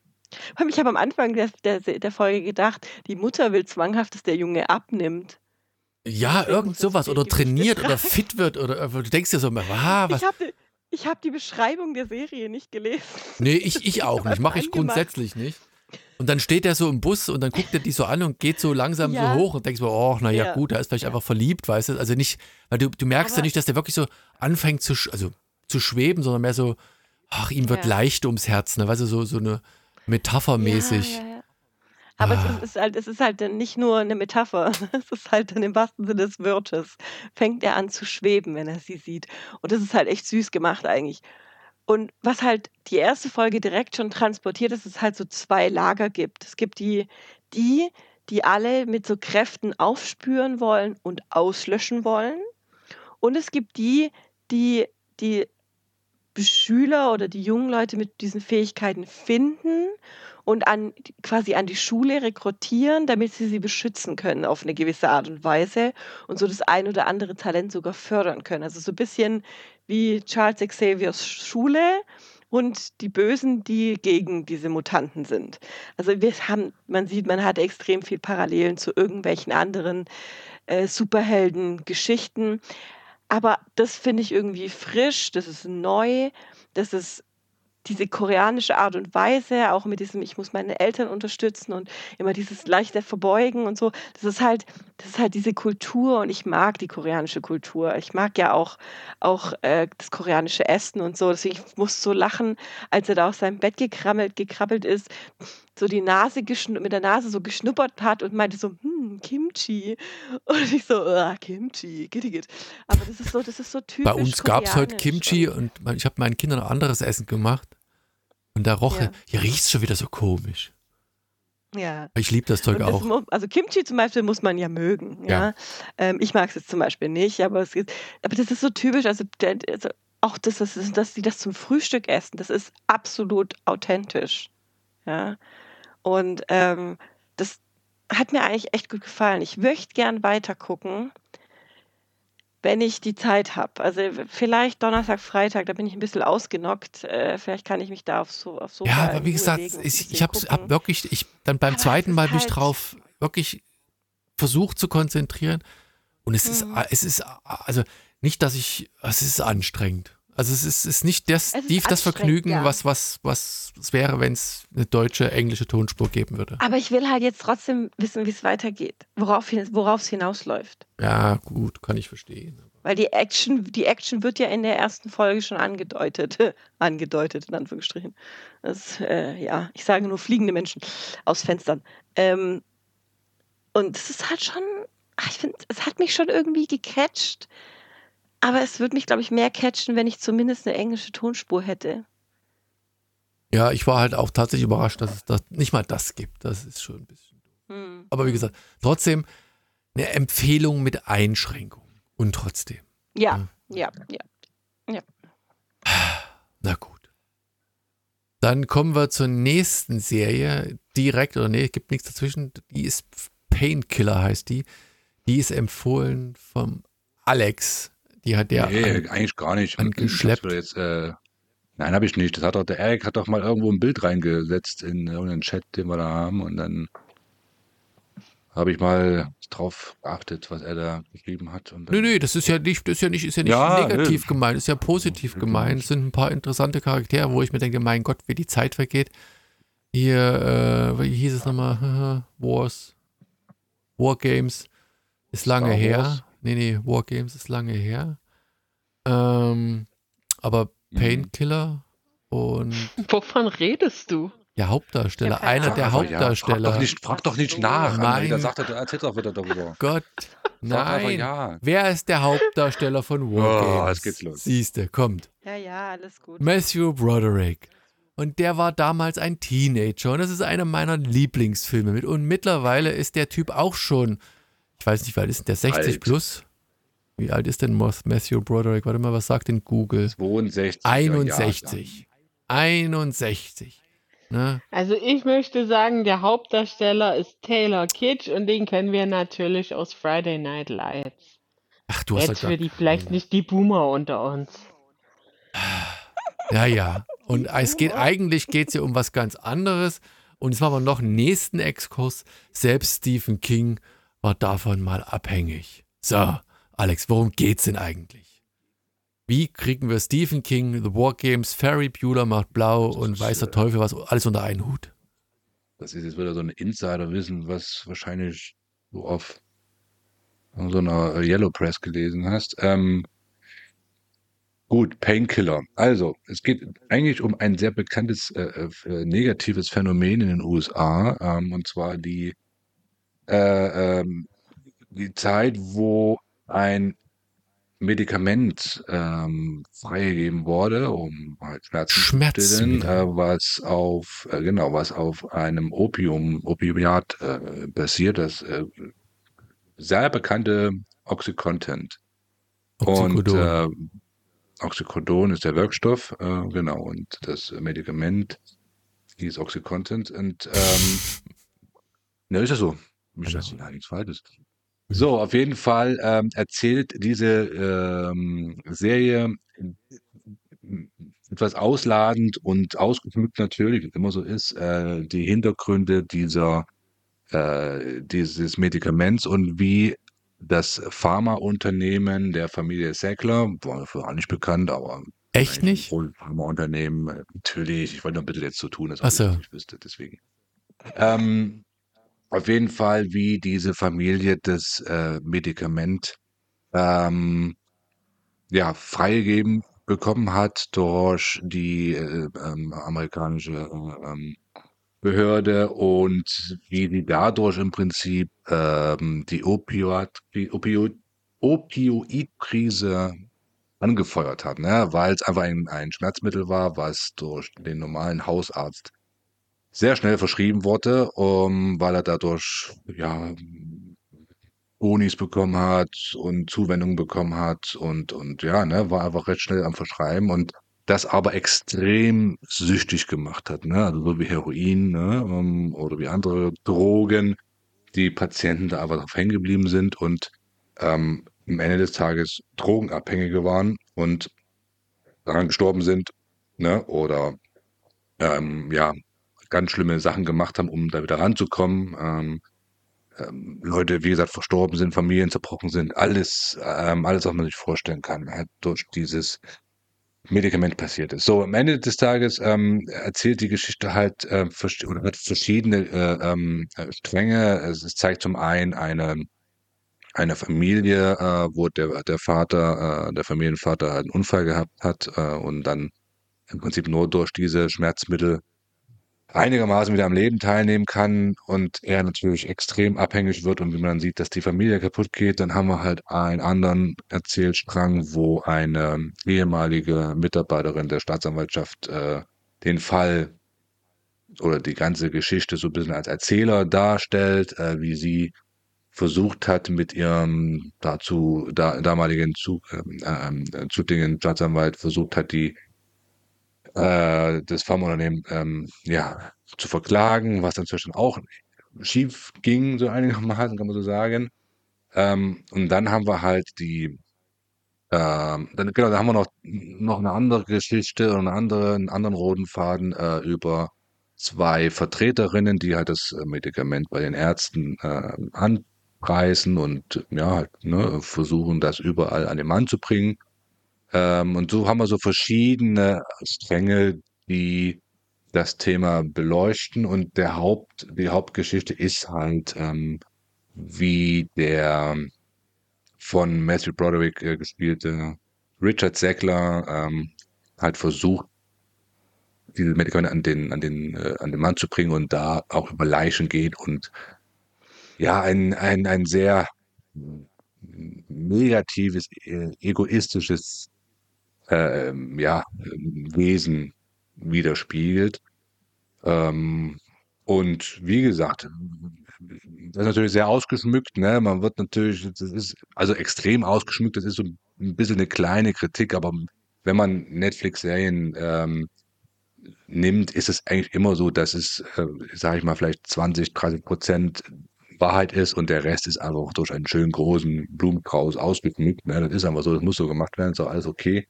Ich habe am Anfang der, der, der Folge gedacht, die Mutter will zwanghaft, dass der Junge abnimmt. Ja, irgend sowas oder trainiert oder fit wird oder oder du denkst dir so, ah, was? Ich habe ich hab die Beschreibung der Serie nicht gelesen. Nee, ich, ich auch [LAUGHS] nicht, mache ich grundsätzlich nicht. Und dann steht er so im Bus und dann guckt er die so an und geht so langsam Ja. so hoch und denkst so, oh, na ja, Ja. gut, er ist vielleicht Ja. einfach verliebt, weißt du? Also nicht, weil du, du merkst ja Aber- nicht, dass der wirklich so anfängt zu, also zu schweben, sondern mehr so, ach, ihm wird Ja. leicht ums Herz, ne? Weißt du, so, so eine Metaphermäßig. Ja, ja, ja. Aber Ah. es, ist halt, es ist halt dann nicht nur eine Metapher. [LAUGHS] Es ist halt dann im wahrsten Sinne des Wortes. Fängt er an zu schweben, wenn er sie sieht. Und das ist halt echt süß gemacht eigentlich. Und was halt die erste Folge direkt schon transportiert, ist, dass es halt so zwei Lager gibt. Es gibt die, die, die alle mit so Kräften aufspüren wollen und auslöschen wollen. Und es gibt die, die, die Schüler oder die jungen Leute mit diesen Fähigkeiten finden und an, quasi an die Schule rekrutieren, damit sie sie beschützen können auf eine gewisse Art und Weise und so das ein oder andere Talent sogar fördern können. Also so ein bisschen wie Charles Xaviers Schule und die Bösen, die gegen diese Mutanten sind. Also wir haben, man sieht, man hat extrem viel Parallelen zu irgendwelchen anderen äh, Superhelden-Geschichten. Aber das finde ich irgendwie frisch, das ist neu, das ist diese koreanische Art und Weise, auch mit diesem, ich muss meine Eltern unterstützen und immer dieses leichte Verbeugen und so, das ist halt, das ist halt diese Kultur und ich mag die koreanische Kultur. Ich mag ja auch, auch äh, das koreanische Essen und so. Deswegen ich muss so lachen, als er da aus seinem Bett gekrabbelt, gekrabbelt ist, so die Nase mit der Nase so geschnuppert hat und meinte so, hm, Kimchi. [LAUGHS] Und ich so, ah, Kimchi, geht, geht. Aber das ist so, das ist so typisch. Bei uns gab es heute Kimchi und ich habe meinen Kindern noch anderes Essen gemacht. Und da roch, ja. hier riecht es schon wieder so komisch. Ja. Ich liebe das Zeug auch. Muss, also Kimchi zum Beispiel muss man ja mögen. Ja. ja? Ähm, ich mag es jetzt zum Beispiel nicht, aber, es ist, aber das ist so typisch. Also, der, also auch das, das ist, dass sie das zum Frühstück essen, das ist absolut authentisch. Ja. Und ähm, das hat mir eigentlich echt gut gefallen. Ich möchte gern weiter gucken wenn ich die Zeit habe. Also vielleicht Donnerstag, Freitag, da bin ich ein bisschen ausgenockt. Äh, vielleicht kann ich mich da auf so auf so. Ja, aber wie gesagt, ich, ich habe hab wirklich, ich dann beim aber zweiten Mal halt mich drauf wirklich versucht zu konzentrieren. Und es mhm. ist, es ist, also nicht, dass ich, es ist anstrengend. Also es ist, ist nicht das, Steve das Vergnügen, ja. was, was, was es wäre, wenn es eine deutsche, englische Tonspur geben würde. Aber ich will halt jetzt trotzdem wissen, wie es weitergeht, worauf es hinausläuft. Ja, gut, kann ich verstehen. Weil die Action, die Action wird ja in der ersten Folge schon angedeutet. [LAUGHS] angedeutet, in Anführungsstrichen. Das, äh, ja, ich sage nur fliegende Menschen aus Fenstern. Ähm, und es ist halt schon, ach, ich finde, es hat mich schon irgendwie gecatcht. Aber es würde mich, glaube ich, mehr catchen, wenn ich zumindest eine englische Tonspur hätte. Ja, ich war halt auch tatsächlich überrascht, dass es das, nicht mal das gibt. Das ist schon ein bisschen. Hm. Aber wie gesagt, trotzdem eine Empfehlung mit Einschränkung. Und trotzdem. Ja, ja, ja, ja. Na gut. Dann kommen wir zur nächsten Serie. Direkt, oder nee, es gibt nichts dazwischen. Die ist Painkiller, heißt die. Die ist empfohlen vom Alex. Die hat der nee, an, eigentlich gar nicht. Angeschleppt. Jetzt, äh, nein, habe ich nicht. Das hat doch, der Eric hat doch mal irgendwo ein Bild reingesetzt in irgendeinen Chat, den wir da haben. Und dann habe ich mal drauf geachtet, was er da geschrieben hat. Und nö, nö, das ist ja nicht, das ist ja nicht, ist ja nicht ja, negativ nö. gemeint, ist ja positiv gemeint. Es sind ein paar interessante Charaktere, wo ich mir denke, mein Gott, wie die Zeit vergeht. Hier, äh, wie hieß es nochmal? [LAUGHS] Wars. Wargames ist lange her. Nee, nee, Wargames ist lange her. Ähm, aber mhm. Painkiller und. [LAUGHS] Wovon redest du? Ja, Hauptdarsteller, einer der Hauptdarsteller. Ja, frag, doch nicht, frag doch nicht nach. Nein. Da sagt er, erzählt doch wieder darüber. [LAUGHS] Gott, nein. Ja. Wer ist der Hauptdarsteller von Wargames? Oh, jetzt geht's los. Siehste, kommt. Ja, ja, alles gut. Matthew Broderick. Und der war damals ein Teenager. Und das ist einer meiner Lieblingsfilme. Mit. Und mittlerweile ist der Typ auch schon ich weiß nicht, wie alt ist der? 60 alt. plus? Wie alt ist denn Matthew Broderick? Warte mal, was sagt denn Google? 62. 61. 61. Ne? Also ich möchte sagen, der Hauptdarsteller ist Taylor Kitsch und den kennen wir natürlich aus Friday Night Lights. Ach, du hast Jetzt für die vielleicht nicht die Boomer unter uns. Ja, ja. Und es geht eigentlich geht's hier um was ganz anderes. Und es war aber noch einen nächsten Exkurs. Selbst Stephen King war davon mal abhängig. So, Alex, worum geht's denn eigentlich? Wie kriegen wir Stephen King, The War Games, Ferry Bueller macht blau und ist, weißer äh, Teufel was alles unter einen Hut? Das ist jetzt wieder so ein Insider-Wissen, was wahrscheinlich du auf so einer Yellow Press gelesen hast. Ähm, gut, Painkiller. Also, es geht eigentlich um ein sehr bekanntes äh, äh, negatives Phänomen in den USA, ähm, und zwar die äh, ähm, die Zeit, wo ein Medikament ähm, freigegeben wurde, um halt Schmerzen, Schmerzen zu stillen, äh, was auf äh, genau was auf einem Opium Opiat äh, basiert, das äh, sehr bekannte Oxycontin. Und äh, Oxycodon ist der Wirkstoff, äh, genau, und das Medikament hieß Oxycontin. Und ähm, ne, ist ja so. Ich Genau. das ja nichts Falsches. So, auf jeden Fall ähm, erzählt diese ähm, Serie etwas ausladend und ausgeschmückt natürlich, wie es immer so ist, äh, die Hintergründe dieser äh, dieses Medikaments und wie das Pharmaunternehmen der Familie Sackler, war dafür auch nicht bekannt, aber Echt nicht? Pharmaunternehmen, äh, natürlich, ich wollte noch ein bisschen jetzt so tun, als Ach ob ich so. nicht wüsste, deswegen. Ähm, auf jeden Fall, wie diese Familie das äh, Medikament ähm, ja, freigegeben bekommen hat durch die äh, ähm, amerikanische äh, ähm, Behörde und wie die dadurch im Prinzip ähm, die Opioid, Opioid, Opioidkrise angefeuert hat, ne? weil es einfach ein, ein Schmerzmittel war, was durch den normalen Hausarzt sehr schnell verschrieben wurde, um, weil er dadurch ja Bonis bekommen hat und Zuwendungen bekommen hat und und ja, ne, war einfach recht schnell am Verschreiben und das aber extrem süchtig gemacht hat, ne? Also so wie Heroin, ne, ähm, oder wie andere Drogen, die Patienten da einfach drauf hängen geblieben sind und ähm, am Ende des Tages Drogenabhängige waren und daran gestorben sind, ne? Oder ähm, ja, ganz schlimme Sachen gemacht haben, um da wieder ranzukommen. Ähm, ähm, Leute, wie gesagt, verstorben sind, Familien zerbrochen sind, alles, ähm, alles, was man sich vorstellen kann, halt durch dieses Medikament passiert ist. So, am Ende des Tages ähm, erzählt die Geschichte halt äh, oder hat verschiedene äh, ähm, äh, Stränge. Es, es zeigt zum einen eine eine Familie, äh, wo der der Vater, äh, der Familienvater einen Unfall gehabt hat äh, und dann im Prinzip nur durch diese Schmerzmittel einigermaßen wieder am Leben teilnehmen kann und er natürlich extrem abhängig wird und wie man dann sieht, dass die Familie kaputt geht, dann haben wir halt einen anderen Erzählstrang, wo eine ehemalige Mitarbeiterin der Staatsanwaltschaft äh, den Fall oder die ganze Geschichte so ein bisschen als Erzähler darstellt, äh, wie sie versucht hat, mit ihrem dazu da, damaligen zu, ähm, äh, zuständigen Staatsanwalt versucht hat, die äh, das Pharmaunternehmen ähm, ja, zu verklagen, was dann zwischen auch schief ging, so einigermaßen, kann man so sagen. Ähm, und dann haben wir halt die, ähm, dann, genau, da haben wir noch, noch eine andere Geschichte und eine andere, einen anderen roten Faden äh, über zwei Vertreterinnen, die halt das äh, Medikament bei den Ärzten äh, anpreisen und ja, halt, ne, versuchen, das überall an den Mann zu bringen. Ähm, und so haben wir so verschiedene Stränge, die das Thema beleuchten. Und der Haupt, die Hauptgeschichte ist halt, ähm, wie der von Matthew Broderick äh, gespielte Richard Sackler ähm, halt versucht, diese Medikamente an den, an den, äh, an den Mann zu bringen und da auch über Leichen geht und ja, ein, ein, ein sehr negatives, äh, egoistisches äh, ja, Wesen widerspiegelt. Ähm, und wie gesagt, das ist natürlich sehr ausgeschmückt, ne? Man wird natürlich, das ist also extrem ausgeschmückt, das ist so ein bisschen eine kleine Kritik, aber wenn man Netflix-Serien ähm, nimmt, ist es eigentlich immer so, dass es, äh, sage ich mal, vielleicht 20, 30 Prozent Wahrheit ist und der Rest ist einfach durch einen schönen großen Blumenstrauß ausgeschmückt. Ne? Das ist einfach so, das muss so gemacht werden, ist auch alles okay.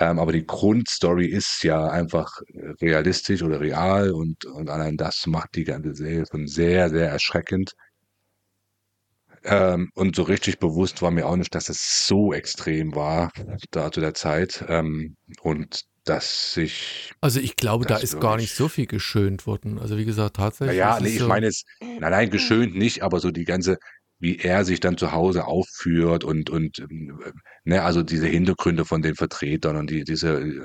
Ähm, aber die Grundstory ist ja einfach realistisch oder real und, und allein das macht die ganze Serie schon sehr, sehr erschreckend. Ähm, und so richtig bewusst war mir auch nicht, dass es so extrem war da zu der Zeit. Ähm, und dass sich Also ich glaube, da ist gar nicht so viel geschönt worden. Also wie gesagt, tatsächlich. Naja, es nee, ich so, meine jetzt, nein, nein, geschönt nicht, aber so die ganze, wie er sich dann zu Hause aufführt und, und, ähm, ne, also diese Hintergründe von den Vertretern und die, diese,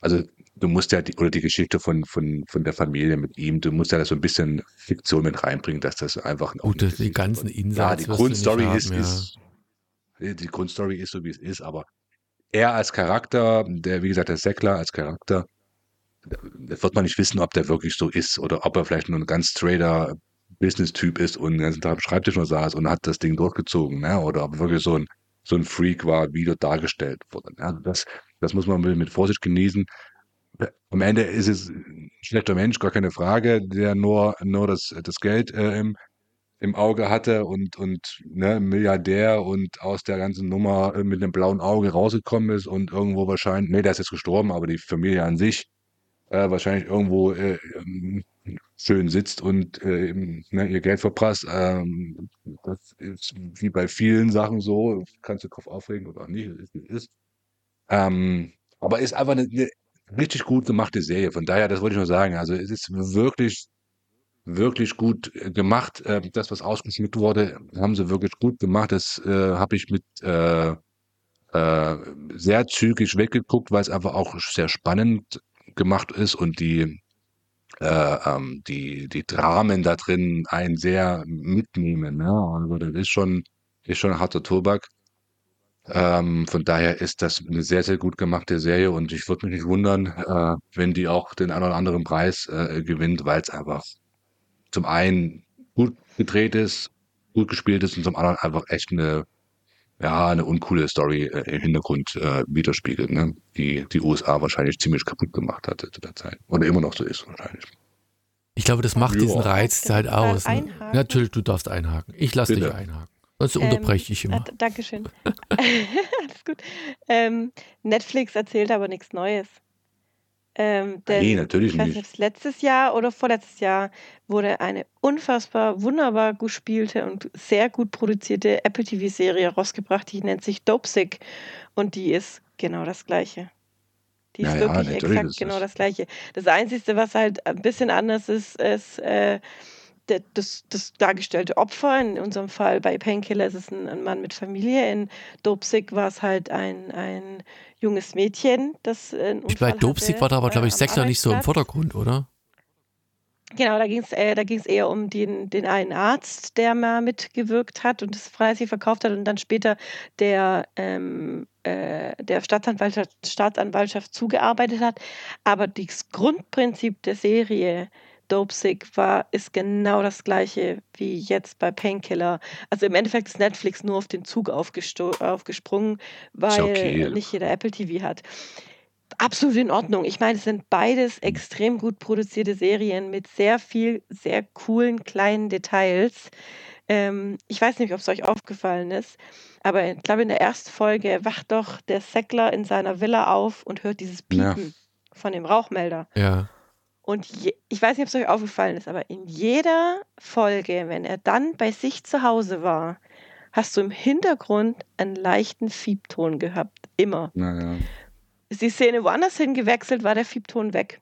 also du musst ja, die, oder die Geschichte von, von, von der Familie mit ihm, du musst ja da so ein bisschen Fiktion mit reinbringen, dass das einfach auch Gut, nicht die ist. ganzen Ja, Insights die du nicht Grundstory haben, ist, ja. ist, die Grundstory ist so, wie es ist, aber er als Charakter, der, wie gesagt, der Sackler als Charakter, wird man nicht wissen, ob der wirklich so ist oder ob er vielleicht nur ein ganz straighter Business-Typ ist und den ganzen Tag am Schreibtisch nur saß und hat das Ding durchgezogen, ne? Oder ob wirklich so ein, so ein Freak war, wie dort dargestellt wurde. ne? Also das, das muss man mit Vorsicht genießen. Am Ende ist es ein schlechter Mensch, gar keine Frage, der nur, nur das, das Geld äh, im, im Auge hatte und, und ne, Milliardär und aus der ganzen Nummer äh, mit einem blauen Auge rausgekommen ist und irgendwo wahrscheinlich, nee, der ist jetzt gestorben, aber die Familie an sich äh, wahrscheinlich irgendwo äh, ähm, schön sitzt und äh, ne, ihr Geld verprasst. Ähm, das ist wie bei vielen Sachen so, kannst du drauf aufregen oder nicht, ist, ist. Ähm, aber ist einfach eine, eine richtig gut gemachte Serie. Von daher, das wollte ich nur sagen. Also es ist wirklich, wirklich gut äh, gemacht. Äh, das, was ausgeschmückt wurde, haben sie wirklich gut gemacht. Das äh, habe ich mit äh, äh, sehr zügig weggeguckt, weil es einfach auch sehr spannend gemacht ist und die äh, ähm, die die Dramen da drin einen sehr mitnehmen. Ja, also das ist schon ist schon harter Tobak. Ähm, von daher ist das eine sehr, sehr gut gemachte Serie und ich würde mich nicht wundern, äh, wenn die auch den einen oder anderen Preis äh, gewinnt, weil es einfach zum einen gut gedreht ist, gut gespielt ist und zum anderen einfach echt eine, ja, eine uncoole Story äh, im Hintergrund äh, widerspiegelt, ne? die die USA wahrscheinlich ziemlich kaputt gemacht hatte zu der Zeit. Oder immer noch so ist wahrscheinlich. Ich glaube, das macht diesen Ja. Reiz halt aus. Ne? Einhaken? Natürlich, du darfst einhaken. Ich lasse dich einhaken. Sonst unterbreche ich Ähm, immer. äh, Dankeschön. [LAUGHS] Alles gut. Ähm, Netflix erzählt aber nichts Neues. Ähm, denn Nee, natürlich ich weiß nicht. nicht, letztes Jahr oder vorletztes Jahr wurde eine unfassbar wunderbar gespielte und sehr gut produzierte Apple TV-Serie rausgebracht, die nennt sich Dopesick und die ist genau das Gleiche. Die ist Ja, ja, wirklich natürlich exakt ist genau das- Gleiche. Das Einzige, was halt ein bisschen anders ist, ist äh, das, das dargestellte Opfer. In unserem Fall bei Painkiller ist es ein, ein Mann mit Familie. In Dopesick war es halt ein, ein junges Mädchen, das äh, einen bei Unfall Dopesick hatte, war da aber, äh, glaube ich, Seckler nicht so im. Vordergrund, oder? Genau, da ging es äh, da ging's eher um den, den einen Arzt, der mal mitgewirkt hat und das fleißig verkauft hat und dann später der, ähm, äh, der Staatsanwaltschaft, Staatsanwaltschaft zugearbeitet hat. Aber das Grundprinzip der Serie Dopesick war, ist genau das gleiche wie jetzt bei Painkiller. Also im Endeffekt ist Netflix nur auf den Zug aufgesprungen, weil okay. nicht jeder Apple TV hat. Absolut in Ordnung. Ich meine, es sind beides extrem gut produzierte Serien mit sehr viel, sehr coolen kleinen Details. Ähm, ich weiß nicht, ob es euch aufgefallen ist, aber ich glaube, in der ersten Folge wacht doch der Sackler in seiner Villa auf und hört dieses Ja. Piepen von dem Rauchmelder. Ja. Und je, ich weiß nicht, ob es euch aufgefallen ist, aber in jeder Folge, wenn er dann bei sich zu Hause war, hast du im Hintergrund einen leichten Fiebton gehabt. Immer. Naja. Ist die Szene woanders hingewechselt, war der Fiebton weg.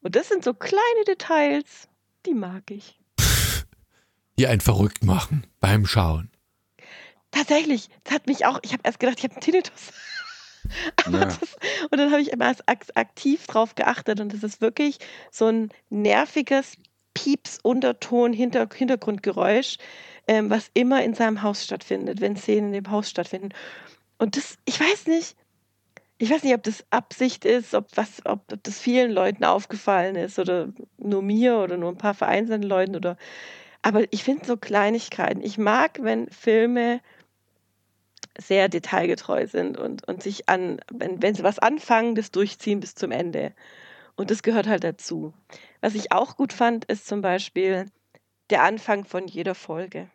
Und das sind so kleine Details, die mag ich. [LAUGHS] Die einen verrückt machen beim Schauen. Tatsächlich, das hat mich auch, ich habe erst gedacht, ich habe einen Tinnitus. Ja. das, und dann habe ich immer aktiv drauf geachtet und das ist wirklich so ein nerviges Pieps, Unterton, Hinter Hintergrundgeräusch, ähm, was immer in seinem Haus stattfindet, wenn Szenen in dem Haus stattfinden. Und das, ich weiß nicht, ich weiß nicht, ob das Absicht ist, ob, was, ob das vielen Leuten aufgefallen ist oder nur mir oder nur ein paar vereinzelten Leuten oder. Aber ich finde so Kleinigkeiten. Ich mag, wenn Filme sehr detailgetreu sind und, und sich an, wenn, wenn sie was anfangen, das durchziehen bis zum Ende. Und das gehört halt dazu. Was ich auch gut fand, ist zum Beispiel der Anfang von jeder Folge.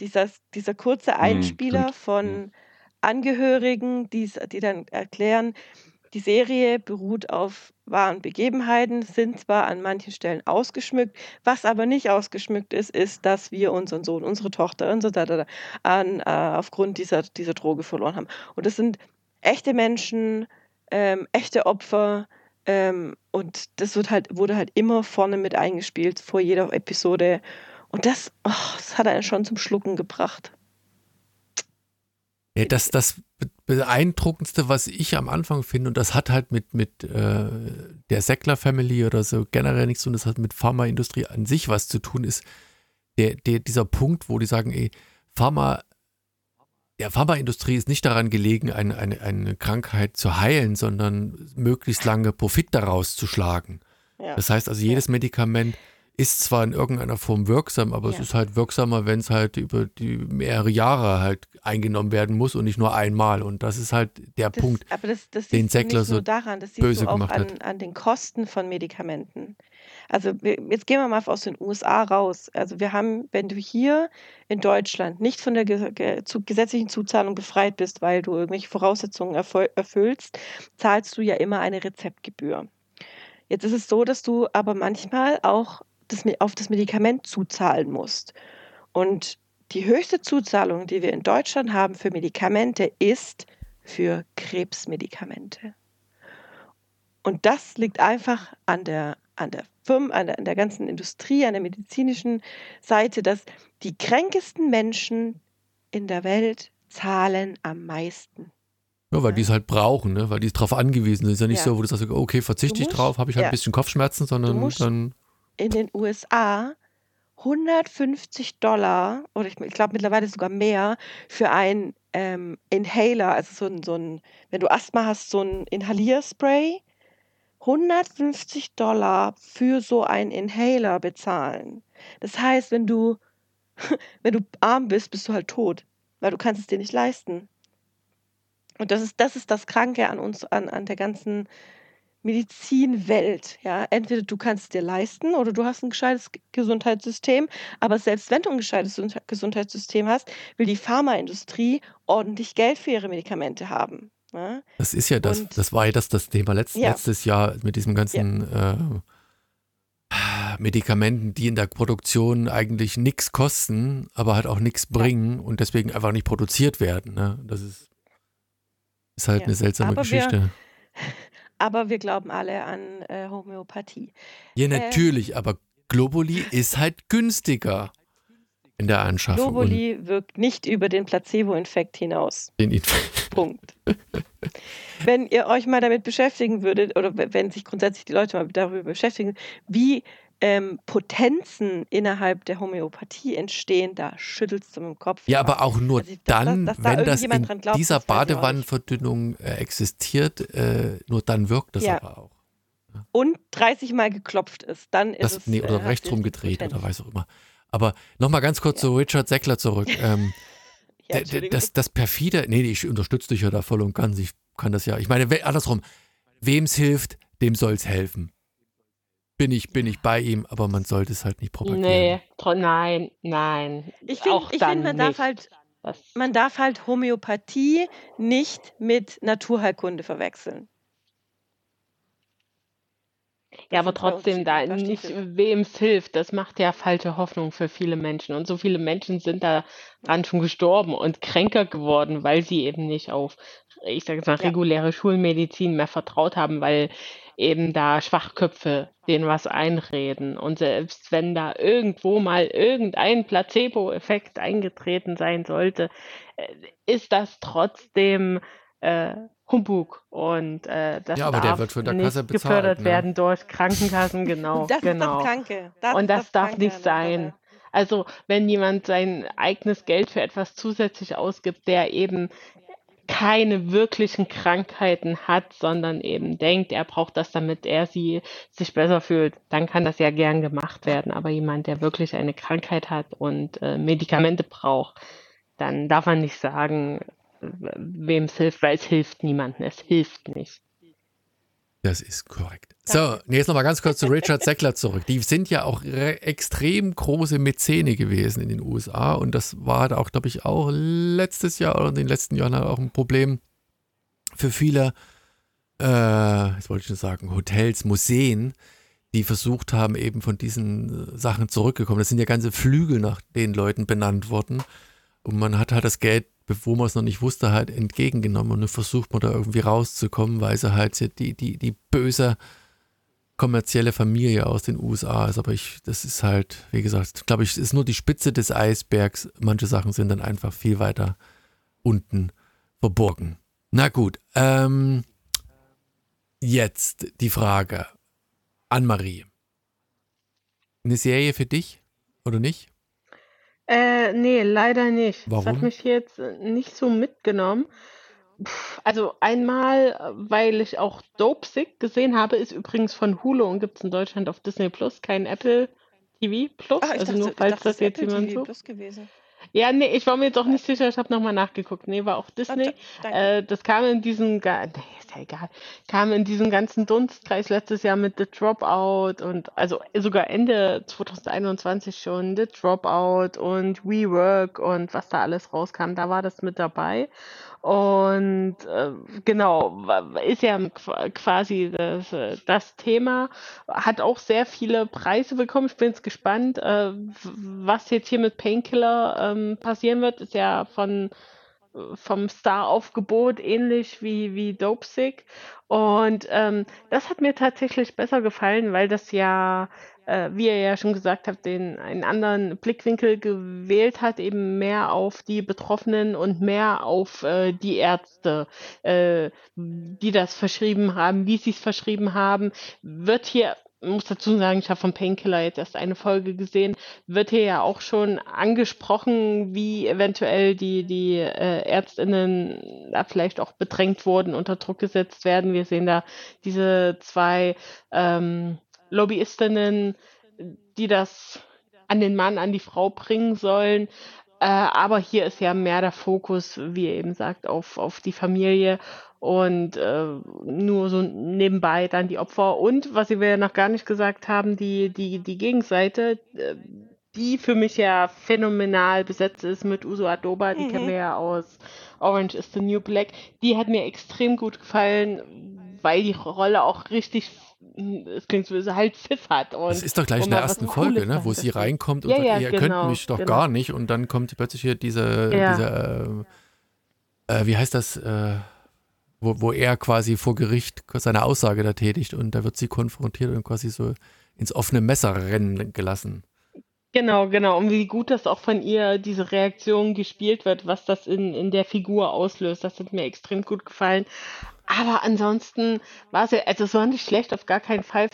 Dieser, dieser kurze Einspieler stimmt. von Angehörigen, die's- die dann erklären, die Serie beruht auf wahren Begebenheiten, sind zwar an manchen Stellen ausgeschmückt, was aber nicht ausgeschmückt ist, ist, dass wir unseren Sohn, unsere Tochter und so da, an, äh, aufgrund dieser, dieser Droge verloren haben. Und das sind echte Menschen, ähm, echte Opfer. Ähm, und das wird halt, wurde halt immer vorne mit eingespielt, vor jeder Episode. Und das, oh, das hat einen schon zum Schlucken gebracht. Ja, das, das beeindruckendste, was ich am Anfang finde, und das hat halt mit, mit äh, der Sackler Family oder so generell nichts zu tun, das hat mit Pharmaindustrie an sich was zu tun, ist der, der, dieser Punkt, wo die sagen, ey, Pharma, der Pharmaindustrie ist nicht daran gelegen, eine, eine, eine Krankheit zu heilen, sondern möglichst lange Profit daraus zu schlagen. Ja. Das heißt also, jedes Medikament ist zwar in irgendeiner Form wirksam, aber es Ja. ist halt wirksamer, wenn es halt über die mehrere Jahre halt eingenommen werden muss und nicht nur einmal. Und das ist halt der Das, Punkt. aber das, das den Säckler so daran, das siehst böse du auch gemacht an, hat. an den Kosten von Medikamenten. Also jetzt gehen wir mal aus den USA raus. Also wir haben, wenn du hier in Deutschland nicht von der gesetzlichen Zuzahlung befreit bist, weil du irgendwelche Voraussetzungen erfüll erfüllst, zahlst du ja immer eine Rezeptgebühr. Jetzt ist es so, dass du aber manchmal auch das, auf das Medikament zuzahlen musst. Und die höchste Zuzahlung, die wir in Deutschland haben für Medikamente, ist für Krebsmedikamente. Und das liegt einfach an der, an der Firma, an der, an der ganzen Industrie, an der medizinischen Seite, dass die kränkesten Menschen in der Welt zahlen am meisten. Ja, weil Ja. die es halt brauchen, ne? weil die darauf angewiesen sind. Es ist ja nicht Ja. so, wo du sagst, okay, verzichte ich drauf, habe ich halt ja. ein bisschen Kopfschmerzen, sondern musst- dann. In den USA 150 Dollar oder ich, ich glaube mittlerweile sogar mehr für ein ähm, Inhaler, also so ein, so ein, wenn du Asthma hast, so ein Inhalierspray, 150 Dollar für so einen Inhaler bezahlen. Das heißt, wenn du, [LAUGHS] wenn du arm bist, bist du halt tot, weil du kannst es dir nicht leisten. Und das ist, das ist das Kranke an uns, an, an der ganzen Medizinwelt. Ja? Entweder du kannst es dir leisten oder du hast ein gescheites Gesundheitssystem. Aber selbst wenn du ein gescheites Gesund- Gesundheitssystem hast, will die Pharmaindustrie ordentlich Geld für ihre Medikamente haben. Ja? Das ist ja das, Und- das war ja das, das Thema letzt, Ja. letztes Jahr mit diesem ganzen äh, Medikamenten, die in der Produktion eigentlich nichts kosten, aber halt auch nichts bringen und deswegen einfach nicht produziert werden. Ne? Das ist, ist halt Ja. eine seltsame Aber wir- Geschichte. Aber wir glauben alle an äh, Homöopathie. Ja, natürlich, aber Globuli ist halt günstiger in der Anschaffung. Globuli wirkt nicht über den Placebo-Infekt hinaus. Den Inf- [LAUGHS] Punkt. wenn ihr euch mal damit beschäftigen würdet, oder wenn sich grundsätzlich die Leute mal darüber beschäftigen, wie ähm, Potenzen innerhalb der Homöopathie entstehen, da schüttelst du mit dem Kopf. Ja, aber auch nur Also, dass- dass- dann, dass da wenn das in glaubt, dieser. Badewannenverdünnung äh, existiert, äh, nur dann wirkt das Ja. aber auch. Und 30 Mal geklopft ist, dann ist Das, es. nee, äh, oder hast rechts rumgedreht oder weiß auch immer. Aber nochmal ganz kurz zu Richard Seckler zurück. [LAUGHS] Ähm, Ja, das, das perfide, nee, ich unterstütze dich ja da voll und ganz. Ich kann das ja. Ich meine, andersrum, wem es hilft, dem soll es helfen. Bin ich, bin ich bei ihm, aber man sollte es halt nicht propagieren. Nee, nein, nein. ich finde, find, man darf nicht. halt Das, man darf halt Homöopathie nicht mit Naturheilkunde verwechseln. ja, aber trotzdem, da nicht wem es hilft, das macht ja falsche Hoffnung für viele Menschen. Und so viele Menschen sind da dran schon gestorben und kränker geworden, weil sie eben nicht auf, ich sage jetzt mal, Ja. reguläre Schulmedizin mehr vertraut haben, weil eben da Schwachköpfe denen was einreden. Und selbst wenn da irgendwo mal irgendein Placebo-Effekt eingetreten sein sollte, äh, ist das trotzdem äh, Humbug. Und äh, das Ja, aber der darf wird von der nicht Kasse bezahlt, gefördert ne? werden durch Krankenkassen, genau. das genau. ist das Kranke. Das Und ist das darf Kranke nicht sein. Also, wenn jemand sein eigenes Geld für etwas zusätzlich ausgibt, der eben keine wirklichen Krankheiten hat, sondern eben denkt, er braucht das, damit er sie sich besser fühlt, dann kann das ja gern gemacht werden. Aber jemand, der wirklich eine Krankheit hat und äh, Medikamente braucht, dann darf man nicht sagen, wem es hilft, weil es hilft niemandem. Es hilft nicht. Das ist korrekt. So, nee, jetzt nochmal ganz kurz zu Richard Seckler zurück. Die sind ja auch re- extrem große Mäzene gewesen in den USA und das war auch, glaube ich, auch letztes Jahr oder in den letzten Jahren halt auch ein Problem für viele, äh, jetzt wollte ich nur sagen, Hotels, Museen, die versucht haben, eben von diesen äh, Sachen zurückgekommen. Das sind ja ganze Flügel nach den Leuten benannt worden. Und man hat halt das Geld, bevor man es noch nicht wusste, halt entgegengenommen und nun versucht man da irgendwie rauszukommen, weil sie halt die, die, die böse kommerzielle Familie aus den USA ist. Aber ich, das ist halt, wie gesagt, glaube ich, ist nur die Spitze des Eisbergs. Manche Sachen sind dann einfach viel weiter unten verborgen. Na gut, ähm, jetzt die Frage an Marie. Eine Serie für dich oder nicht? Äh, nee, leider nicht. Das Warum? hat mich jetzt äh, nicht so mitgenommen. Pff, Also einmal, äh, weil ich auch Dope Sick gesehen habe, ist übrigens von Hulu und gibt es in Deutschland auf Disney Plus, kein Apple TV Plus, Ach, ich also dachte, nur falls dachte, das das jetzt Apple jemand TV so. Plus gewesen. Ja, nee, ich war mir jetzt auch nicht sicher, ich habe nochmal nachgeguckt. Nee, war auch Disney. Äh, das kam in diesem, nee, ist ja egal, kam in diesem ganzen Dunstkreis letztes Jahr mit The Dropout und also sogar Ende 2021 schon The Dropout und WeWork und was da alles rauskam, da war das mit dabei. Und äh, genau, ist ja qu- quasi das, äh, das Thema, hat auch sehr viele Preise bekommen. Ich bin jetzt gespannt, äh, was jetzt hier mit Painkiller ähm, passieren wird. Ist ja von vom Star-Aufgebot ähnlich wie, wie Dopesick. Und ähm, das hat mir tatsächlich besser gefallen, weil das ja, äh, wie ihr ja schon gesagt habt, den einen anderen Blickwinkel gewählt hat, eben mehr auf die Betroffenen und mehr auf äh, die Ärzte, äh, die das verschrieben haben, wie sie es verschrieben haben, wird hier muss dazu sagen, ich habe von Painkiller jetzt erst eine Folge gesehen, wird hier ja auch schon angesprochen, wie eventuell die, die äh, ÄrztInnen da vielleicht auch bedrängt wurden, unter Druck gesetzt werden. Wir sehen da diese zwei ähm, Lobbyistinnen, die das an den Mann, an die Frau bringen sollen. Äh, aber hier ist ja mehr der Fokus, wie ihr eben sagt, auf, auf die Familie und äh, nur so nebenbei dann die Opfer. Und was wir ja noch gar nicht gesagt haben, die, die, die Gegenseite, äh, die für mich ja phänomenal besetzt ist mit Uso Adoba, die Mhm. kennen wir ja aus Orange is the New Black, die hat mir extrem gut gefallen, weil die Rolle auch richtig, es klingt so, halt Pfiff hat. Und Das ist doch gleich in der ersten Folge, ne, wo sie reinkommt und Ja, sagt, ja, ihr genau, könnt mich doch genau. gar nicht. Und dann kommt plötzlich hier diese, Ja. diese äh, äh, wie heißt das, äh, wo, wo er quasi vor Gericht seine Aussage da tätigt und da wird sie konfrontiert und quasi so ins offene Messer rennen gelassen. Genau, genau. Und wie gut das auch von ihr, diese Reaktion gespielt wird, was das in, in der Figur auslöst, das hat mir extrem gut gefallen. Aber ansonsten war ja, also es war nicht schlecht, auf gar keinen Fall.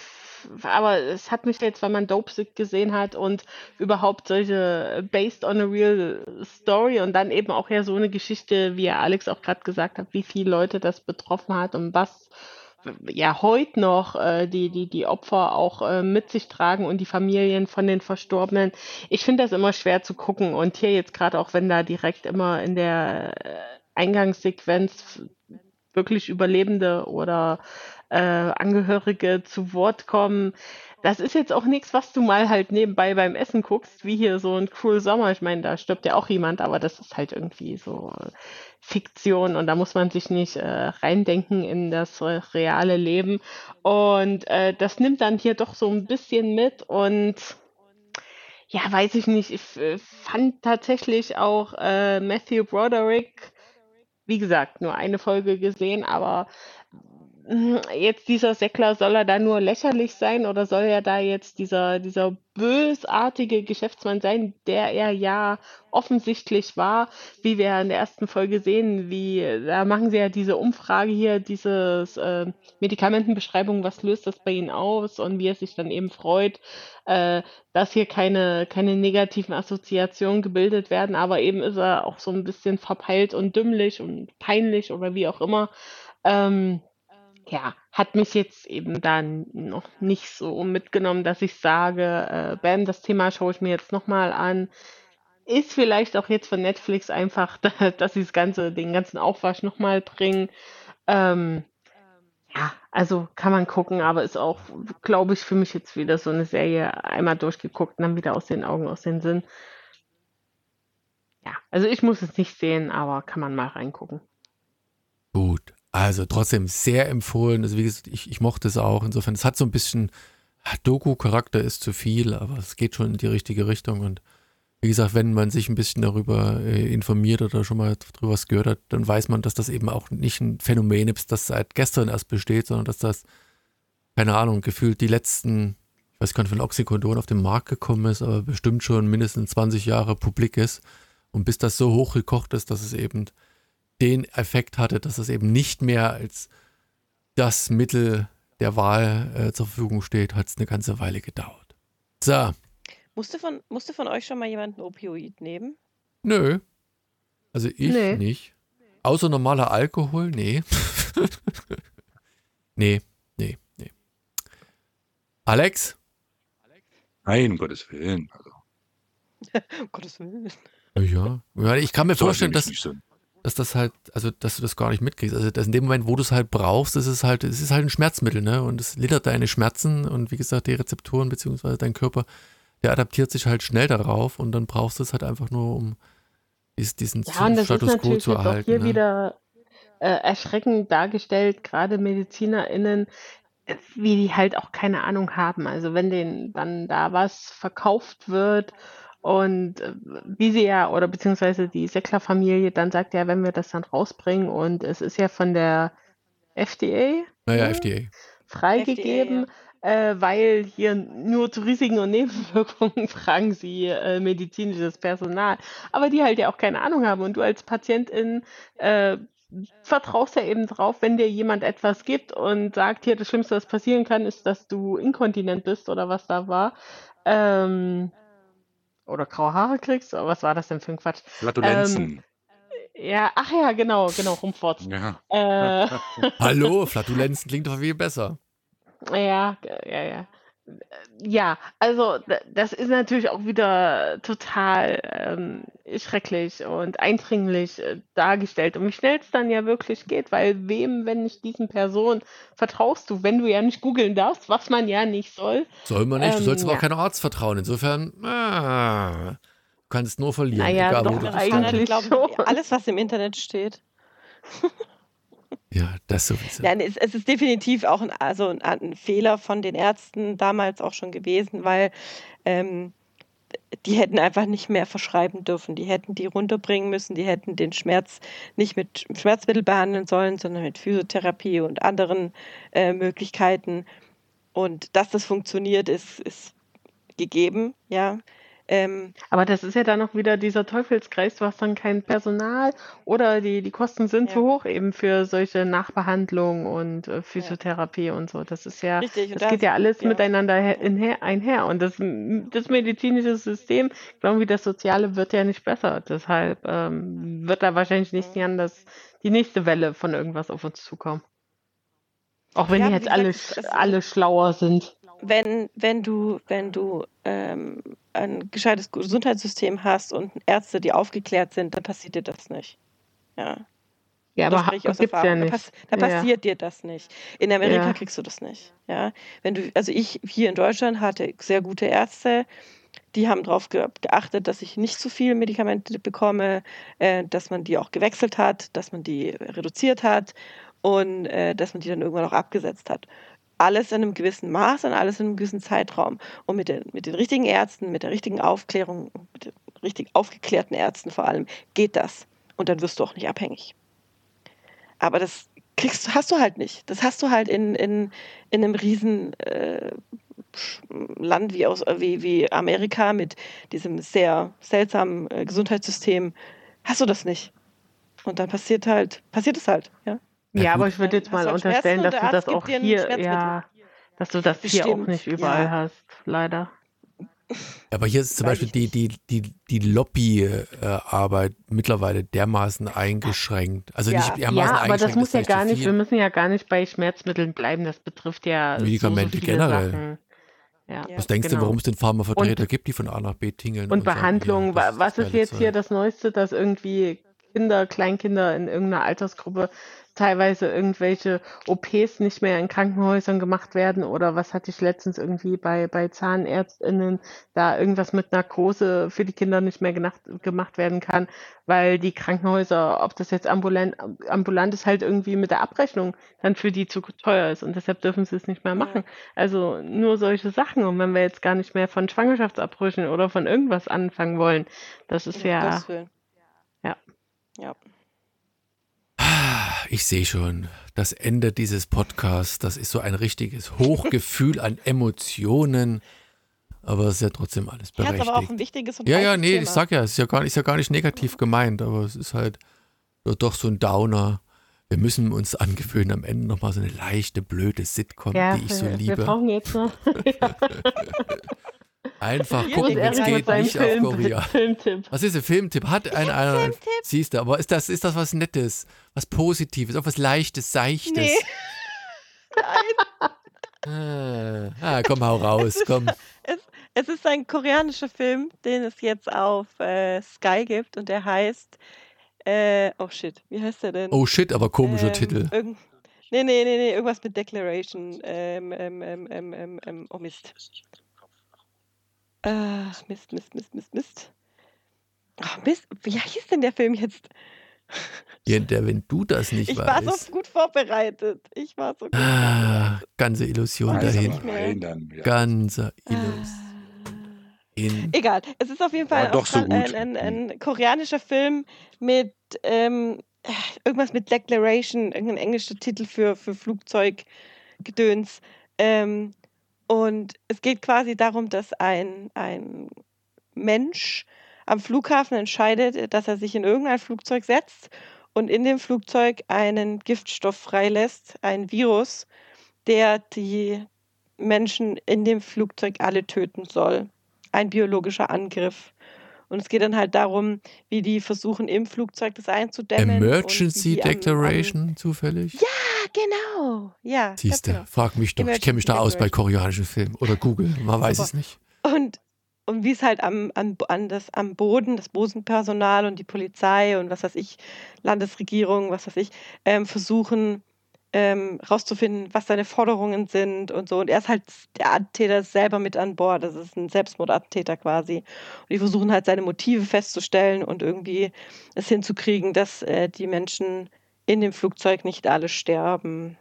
Aber es hat mich jetzt, weil man Dopesick gesehen hat und überhaupt solche based on a real story und dann eben auch ja so eine Geschichte, wie ja Alex auch gerade gesagt hat, wie viele Leute das betroffen hat und was ja heute noch äh, die, die, die Opfer auch äh, mit sich tragen und die Familien von den Verstorbenen. Ich finde das immer schwer zu gucken und hier jetzt gerade auch, wenn da direkt immer in der äh, Eingangssequenz wirklich Überlebende oder äh, Angehörige zu Wort kommen. Das ist jetzt auch nichts, was du mal halt nebenbei beim Essen guckst, wie hier so ein Cruel Sommer. Ich meine, da stirbt ja auch jemand, aber das ist halt irgendwie so Fiktion und da muss man sich nicht äh, reindenken in das reale Leben. Und äh, das nimmt dann hier doch so ein bisschen mit und ja, weiß ich nicht. Ich äh, fand tatsächlich auch äh, Matthew Broderick, wie gesagt, nur eine Folge gesehen, aber jetzt dieser Seckler, soll er da nur lächerlich sein oder soll er da jetzt dieser, dieser bösartige Geschäftsmann sein, der er ja offensichtlich war, wie wir in der ersten Folge sehen, wie, da machen sie ja diese Umfrage hier, dieses äh, Medikamentenbeschreibung, was löst das bei Ihnen aus? Und wie er sich dann eben freut, äh, dass hier keine, keine negativen Assoziationen gebildet werden, aber eben ist er auch so ein bisschen verpeilt und dümmlich und peinlich oder wie auch immer. Ähm, ja, hat mich jetzt eben dann noch nicht so mitgenommen, dass ich sage, äh, bam, das Thema schaue ich mir jetzt nochmal an. Ist vielleicht auch jetzt von Netflix einfach, [LAUGHS] dass sie das ganze, den ganzen Aufwasch nochmal bringen. Ähm, ja, also kann man gucken, aber ist auch, glaube ich, für mich jetzt wieder so eine Serie einmal durchgeguckt und dann wieder aus den Augen, aus den Sinn. Ja, also ich muss es nicht sehen, aber kann man mal reingucken. Gut. Also trotzdem sehr empfohlen. Also wie gesagt, ich, ich mochte es auch. Insofern, es hat so ein bisschen Doku-Charakter ist zu viel, aber es geht schon in die richtige Richtung. Und wie gesagt, wenn man sich ein bisschen darüber äh, informiert oder schon mal drüber was gehört hat, dann weiß man, dass das eben auch nicht ein Phänomen ist, das seit gestern erst besteht, sondern dass das, keine Ahnung, gefühlt die letzten, ich weiß gar nicht, wenn Oxycodon auf den Markt gekommen ist, aber bestimmt schon mindestens 20 Jahre publik ist. Und bis das so hochgekocht ist, dass es eben den Effekt hatte, dass es eben nicht mehr als das Mittel der Wahl äh, zur Verfügung steht, hat es eine ganze Weile gedauert. So, Musste von, musste von euch schon mal jemand ein Opioid nehmen? nö. Also ich Nee. nicht. Außer normaler Alkohol, nee. [LAUGHS] nee, nee, nee. Alex? Nein, um Gottes Willen. Also, [LAUGHS] Um Gottes Willen. Ja. ich kann mir soll vorstellen, dass. Dass das halt, also dass du das gar nicht mitkriegst. Also dass in dem Moment, wo du es halt brauchst, ist es halt, es ist halt ein Schmerzmittel, ne? Und es lindert deine Schmerzen und wie gesagt, die Rezeptoren beziehungsweise dein Körper, der adaptiert sich halt schnell darauf und dann brauchst du es halt einfach nur, um dies- diesen Ja, und das ist Status quo natürlich zu jetzt auch erhalten. hier ne? wieder äh, erschreckend dargestellt, gerade MedizinerInnen, äh, wie die halt auch keine Ahnung haben. Also wenn denen dann da was verkauft wird und äh, wie sie ja, oder beziehungsweise die Seckler-Familie dann sagt, ja, wenn wir das dann rausbringen und es ist ja von der FDA Naja, ne, FDA. freigegeben, äh, weil hier nur zu Risiken und Nebenwirkungen [LAUGHS] fragen sie äh, medizinisches Personal, aber die halt ja auch keine Ahnung haben und du als Patientin äh, vertraust ja eben drauf, wenn dir jemand etwas gibt und sagt, hier das Schlimmste, was passieren kann, ist, dass du inkontinent bist oder was da war. Ähm, oder graue Haare kriegst, oder was war das denn für ein Quatsch? Flatulenzen. Ja, ach ja, genau, genau, rumfort. ja. Äh, [LAUGHS] [LAUGHS] Hallo, Flatulenzen klingt doch viel besser. Ja, ja, ja. Ja, also das ist natürlich auch wieder total ähm, schrecklich und eindringlich äh, dargestellt. Und wie schnell es dann ja wirklich geht, weil wem, wenn nicht diesen Personen, vertraust du, wenn du ja nicht googeln darfst, was man ja nicht soll. Soll man nicht, du Ähm, sollst aber ja. auch keinem Arzt vertrauen. Insofern, ah, du kannst nur verlieren, Naja, egal wo doch, du dich kann eigentlich schon. alles, was im Internet steht. [LAUGHS] Ja, das sowieso. Nein, es, es ist definitiv auch ein, also ein, ein Fehler von den Ärzten damals auch schon gewesen, weil ähm, die hätten einfach nicht mehr verschreiben dürfen. Die hätten die runterbringen müssen, die hätten den Schmerz nicht mit Schmerzmittel behandeln sollen, sondern mit Physiotherapie und anderen äh, Möglichkeiten. Und dass das funktioniert, ist, ist gegeben, ja. Ähm, Aber das ist ja dann auch wieder dieser Teufelskreis, du hast dann kein Personal oder die, die Kosten sind Ja. zu hoch eben für solche Nachbehandlung und äh, Physiotherapie und so. Das ist ja, richtig. Und das geht ja alles ja. miteinander her- inher, einher. Und das, das medizinische System, genau wie das Soziale, wird ja nicht besser. Deshalb ähm, wird da wahrscheinlich nicht Mhm. anders die nächste Welle von irgendwas auf uns zukommen. Auch wenn Ja, die jetzt alle, alle schlauer sind. Wenn, wenn du, wenn du ähm, ein gescheites Gesundheitssystem hast und Ärzte, die aufgeklärt sind, dann passiert dir das nicht. Ja, Ja, das aber aus gibt's ja Erfahrung. Da, nicht. pass da Ja. passiert dir das nicht. In Amerika Ja. kriegst du das nicht. Ja, wenn du, also ich hier in Deutschland hatte sehr gute Ärzte, die haben darauf ge geachtet, dass ich nicht zu viel Medikamente bekomme, äh, dass man die auch gewechselt hat, dass man die reduziert hat und äh, dass man die dann irgendwann auch abgesetzt hat. Alles in einem gewissen Maß und alles in einem gewissen Zeitraum. Und mit den, mit den richtigen Ärzten, mit der richtigen Aufklärung, mit den richtig aufgeklärten Ärzten vor allem, geht das. Und dann wirst du auch nicht abhängig. Aber das kriegst, hast du halt nicht. Das hast du halt in, in, in einem riesen äh, Land wie, aus, wie, wie Amerika mit diesem sehr seltsamen äh, Gesundheitssystem. Hast du das nicht. Und dann passiert halt, passiert es halt, ja. Ja, Ja, aber ich würde jetzt mal halt unterstellen, dass und du das auch hier, ja, dass du das hier auch Bestimmt, nicht überall ja. hast, leider. Aber hier ist zum Beispiel die, die, die, die Lobbyarbeit mittlerweile dermaßen eingeschränkt. Also Ja. nicht dermaßen Ja, aber das eingeschränkt, muss ja gar nicht, wir müssen ja gar nicht bei Schmerzmitteln bleiben, das betrifft ja so, so Medikamente viele generell. Sachen. Ja, Ja. Was denkst genau. du, warum es den Pharmavertreter gibt, die von A nach B tingeln? Und sagen, Behandlung, ja, das wa- was das ist jetzt hier Zeug. das Neueste, dass irgendwie Kinder, Kleinkinder in irgendeiner Altersgruppe teilweise irgendwelche OPs nicht mehr in Krankenhäusern gemacht werden oder was hatte ich letztens irgendwie bei, bei ZahnärztInnen, da irgendwas mit Narkose für die Kinder nicht mehr genacht, gemacht werden kann, weil die Krankenhäuser, ob das jetzt ambulant, ambulant ist, halt irgendwie mit der Abrechnung dann für die zu teuer ist und deshalb dürfen sie es nicht mehr machen. Also nur solche Sachen. Und wenn wir jetzt gar nicht mehr von Schwangerschaftsabbrüchen oder von irgendwas anfangen wollen, das ist ja, Willen. Ja. Ja. Ich sehe schon, das Ende dieses Podcasts, das ist so ein richtiges Hochgefühl an Emotionen, aber es ist ja trotzdem alles Ja, ist berechtigt. aber auch ein wichtiges und Ja, ja, nee, Thema. ich sag ja, es ist ja gar nicht, ist ja gar nicht negativ gemeint, aber es ist halt doch so ein Downer. Wir müssen uns angewöhnen, am Ende nochmal so eine leichte, blöde Sitcom, ja, die ich so wir, wir liebe. brauchen jetzt noch [LAUGHS] [LAUGHS] Einfach Hier gucken, wenn es geht, nicht auf Film, Korea. [LAUGHS] Filmtipp. Was ist ein Filmtipp? Hat ein, einer, siehst du, aber ist das, ist das was Nettes, was Positives, auch was Leichtes, Seichtes? Nee. [LAUGHS] Nein, Ah, ah, komm, hau [LAUGHS] raus, komm. es, Es ist ein koreanischer Film, den es jetzt auf äh, Sky gibt und der heißt, äh, oh shit, wie heißt der denn? Oh shit, aber komischer Ähm, Titel. Irgend, nee, nee, nee, nee, irgendwas mit Declaration. Ähm, ähm, ähm, ähm, ähm, oh Mist. Äh, Mist, Mist, Mist, Mist, Mist. Ach, Mist, wie hieß denn der Film jetzt? Ja, der, wenn du das nicht Ich war weißt. so gut vorbereitet. Ich war so gut Ah, vorbereitet. ganze Illusion Weiß dahin. wieder. Ganze Ah. Illusion. Egal, es ist auf jeden Fall War doch so ein, ein, ein koreanischer Film mit ähm, irgendwas mit Declaration, irgendein englischer Titel für, für Flugzeuggedöns. Ähm, und es geht quasi darum, dass ein, ein Mensch am Flughafen entscheidet, dass er sich in irgendein Flugzeug setzt und in dem Flugzeug einen Giftstoff freilässt, ein Virus, der die Menschen in dem Flugzeug alle töten soll. Ein biologischer Angriff. Und es geht dann halt darum, wie die versuchen, im Flugzeug das einzudämmen. Emergency die am- Declaration zufällig? Am, genau, ja. Siehst du, genau. frag mich doch. Ich kenne mich da Emergency aus bei koreanischen Filmen. Oder Google, man weiß Super. es nicht. Und, und wie es halt am, an, an das, am Boden, das Bodenpersonal und die Polizei und was weiß ich, Landesregierung, was weiß ich, ähm, versuchen ähm, rauszufinden, was seine Forderungen sind und so. Und er ist halt der Attentäter selber mit an Bord. Das ist ein Selbstmordattentäter quasi. Und die versuchen halt seine Motive festzustellen und irgendwie es hinzukriegen, dass äh, die Menschen in dem Flugzeug nicht alle sterben.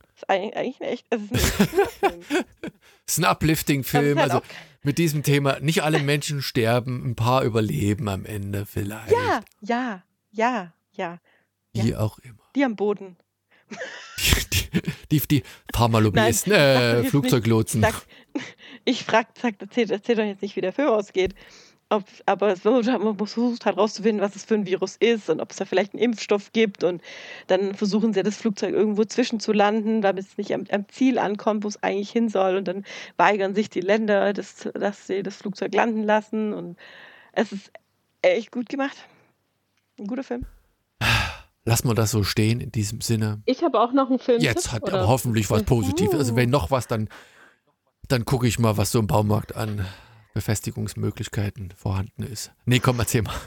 Das ist eigentlich, ein echt, es ist ein [LAUGHS] ist ein Das Uplifting-Film. halt Also mit diesem Thema, nicht alle Menschen sterben, ein paar überleben am Ende vielleicht. Ja, ja, ja, ja. Wie auch immer. Die am Boden. Die, die, die Pharmalobbyisten, äh, nicht. Flugzeuglotsen. Sag, ich frag, sag, erzähl, erzähl doch jetzt nicht, wie der Film ausgeht. Ob, aber es wird- man versucht halt rauszufinden, was es für ein Virus ist und ob es da vielleicht einen Impfstoff gibt. Und dann versuchen sie, das Flugzeug irgendwo zwischen zu landen, damit es nicht am, am Ziel ankommt, wo es eigentlich hin soll. Und dann weigern sich die Länder, das, dass sie das Flugzeug landen lassen. Und es ist echt gut gemacht. Ein guter Film. Lass mal das so stehen in diesem Sinne. Ich habe auch noch einen Film. Jetzt hat aber hoffentlich was Positives. Also wenn noch was, dann, dann gucke ich mal, was so im Baumarkt an Befestigungsmöglichkeiten vorhanden ist. Nee, komm, erzähl mal. [LAUGHS]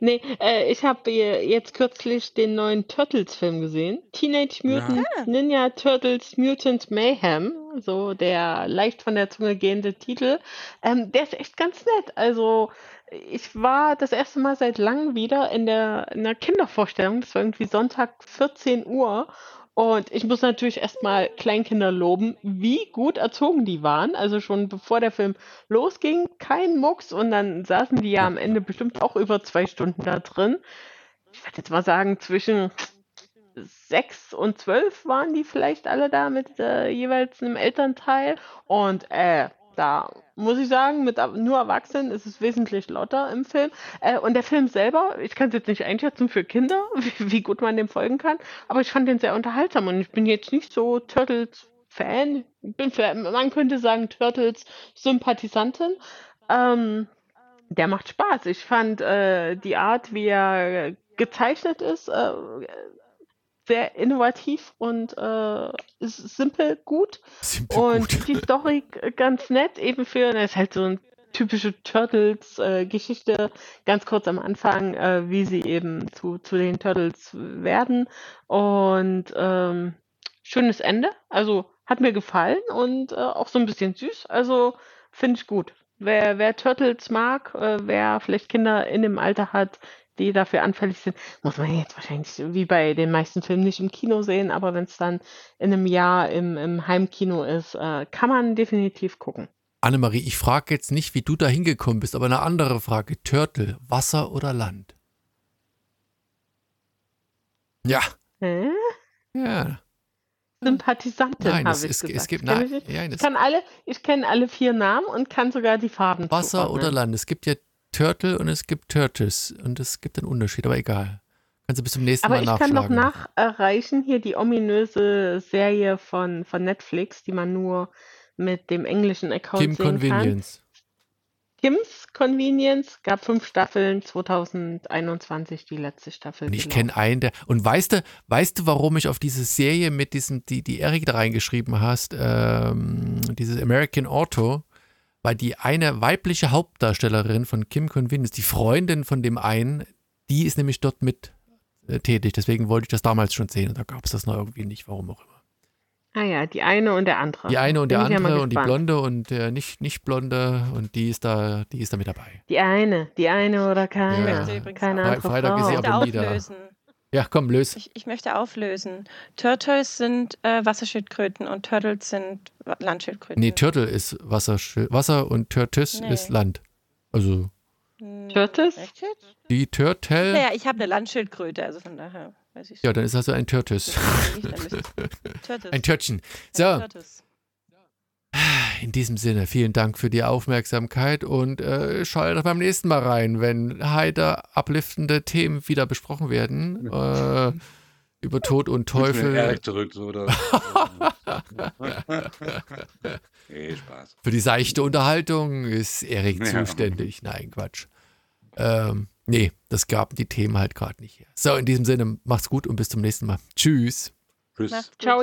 Nee, äh, ich habe jetzt kürzlich den neuen Turtles-Film gesehen. Teenage Mutant Ninja Turtles Mutant Mayhem. So der leicht von der Zunge gehende Titel. Ähm, der ist echt ganz nett. Also ich war das erste Mal seit langem wieder in der in einer Kindervorstellung. Das war irgendwie Sonntag 14 Uhr. Und ich muss natürlich erstmal Kleinkinder loben, wie gut erzogen die waren. Also schon bevor der Film losging, kein Mucks. Und dann saßen die ja am Ende bestimmt auch über zwei Stunden da drin. Ich würde jetzt mal sagen, zwischen sechs und zwölf waren die vielleicht alle da mit äh, jeweils einem Elternteil. Und äh, da muss ich sagen, mit nur Erwachsenen ist es wesentlich lauter im Film. Äh, und der Film selber, ich kann es jetzt nicht einschätzen für Kinder, [LAUGHS] wie, wie gut man dem folgen kann, aber ich fand den sehr unterhaltsam und ich bin jetzt nicht so Turtles-Fan. Man könnte sagen Turtles-Sympathisantin. Ähm, der macht Spaß. Ich fand äh, die Art, wie er gezeichnet ist, äh, sehr innovativ und äh, simpel gut. Simpel Und gut. die Story ganz nett, eben für, das ist halt so eine typische Turtles-Geschichte, ganz kurz am Anfang, äh, wie sie eben zu, zu den Turtles werden. Und ähm, schönes Ende, also hat mir gefallen und äh, auch so ein bisschen süß, also finde ich gut. Wer, wer Turtles mag, äh, wer vielleicht Kinder in dem Alter hat, die dafür anfällig sind, muss man jetzt wahrscheinlich wie bei den meisten Filmen nicht im Kino sehen, aber wenn es dann in einem Jahr im, im Heimkino ist, äh, kann man definitiv gucken. Annemarie, ich frage jetzt nicht, wie du da hingekommen bist, aber eine andere Frage. Turtle, Wasser oder Land? Ja. Hä? Ja. Sympathisantin Nein, habe es, ich es, gesagt. es gibt. Nein, ich ja, ich kann alle, ich kenne alle vier Namen und kann sogar die Farben Wasser zuordnen. oder Land. Es gibt ja Turtle und es gibt Turtles. Und es gibt einen Unterschied, aber egal. Kannst du bis zum nächsten Aber Mal ich kann nachschlagen. noch nacherreichen hier die ominöse Serie von, von Netflix, die man nur mit dem englischen Account Kim sehen kann. Convenience. Kim's Convenience, gab fünf Staffeln, 2021 die letzte Staffel. Und ich kenne einen, der. Und weißt du, weißt du, warum ich auf diese Serie mit diesem, die, die Erik da reingeschrieben hast, ähm, dieses American Auto, weil die eine weibliche Hauptdarstellerin von Kim Convenience, die Freundin von dem einen, die ist nämlich dort mit äh, tätig. Deswegen wollte ich das damals schon sehen und da gab es das noch irgendwie nicht, warum auch immer. Ah ja, die eine und der andere. Die eine und der Bin ja mal andere und die. Blonde und der nicht, nicht Blonde und die ist da, die ist da mit dabei. Die eine, die eine oder keine. Ja. Keine Fre- andere Freitag ist Frau. sie Ich möchte aber wieder. Ja, komm, löse. Ich, ich möchte auflösen. Turtles sind äh, Wasserschildkröten und Turtles sind Landschildkröten. Nee, Turtle ist Wasser, Wasser und Turtis Nee. ist Land. Also Hm, Turtles? Die Turtle. Naja, ich habe eine Landschildkröte, also von daher weiß ich Ja, dann ist also ein Turtis. [LAUGHS] Turtles. Ein Törtchen. So, Turtles. In diesem Sinne, vielen Dank für die Aufmerksamkeit und äh, schaltet beim nächsten Mal rein, wenn heiter upliftende Themen wieder besprochen werden. Äh, über Tod und Teufel. Erik zurück, so, oder? [LAUGHS] nee, Spaß. Für die seichte Unterhaltung ist Erik Ja. zuständig. Nein, Quatsch. Ähm, nee, das gaben die Themen halt gerade nicht her. So, in diesem Sinne, macht's gut und bis zum nächsten Mal. Tschüss. Tschüss. Ciao.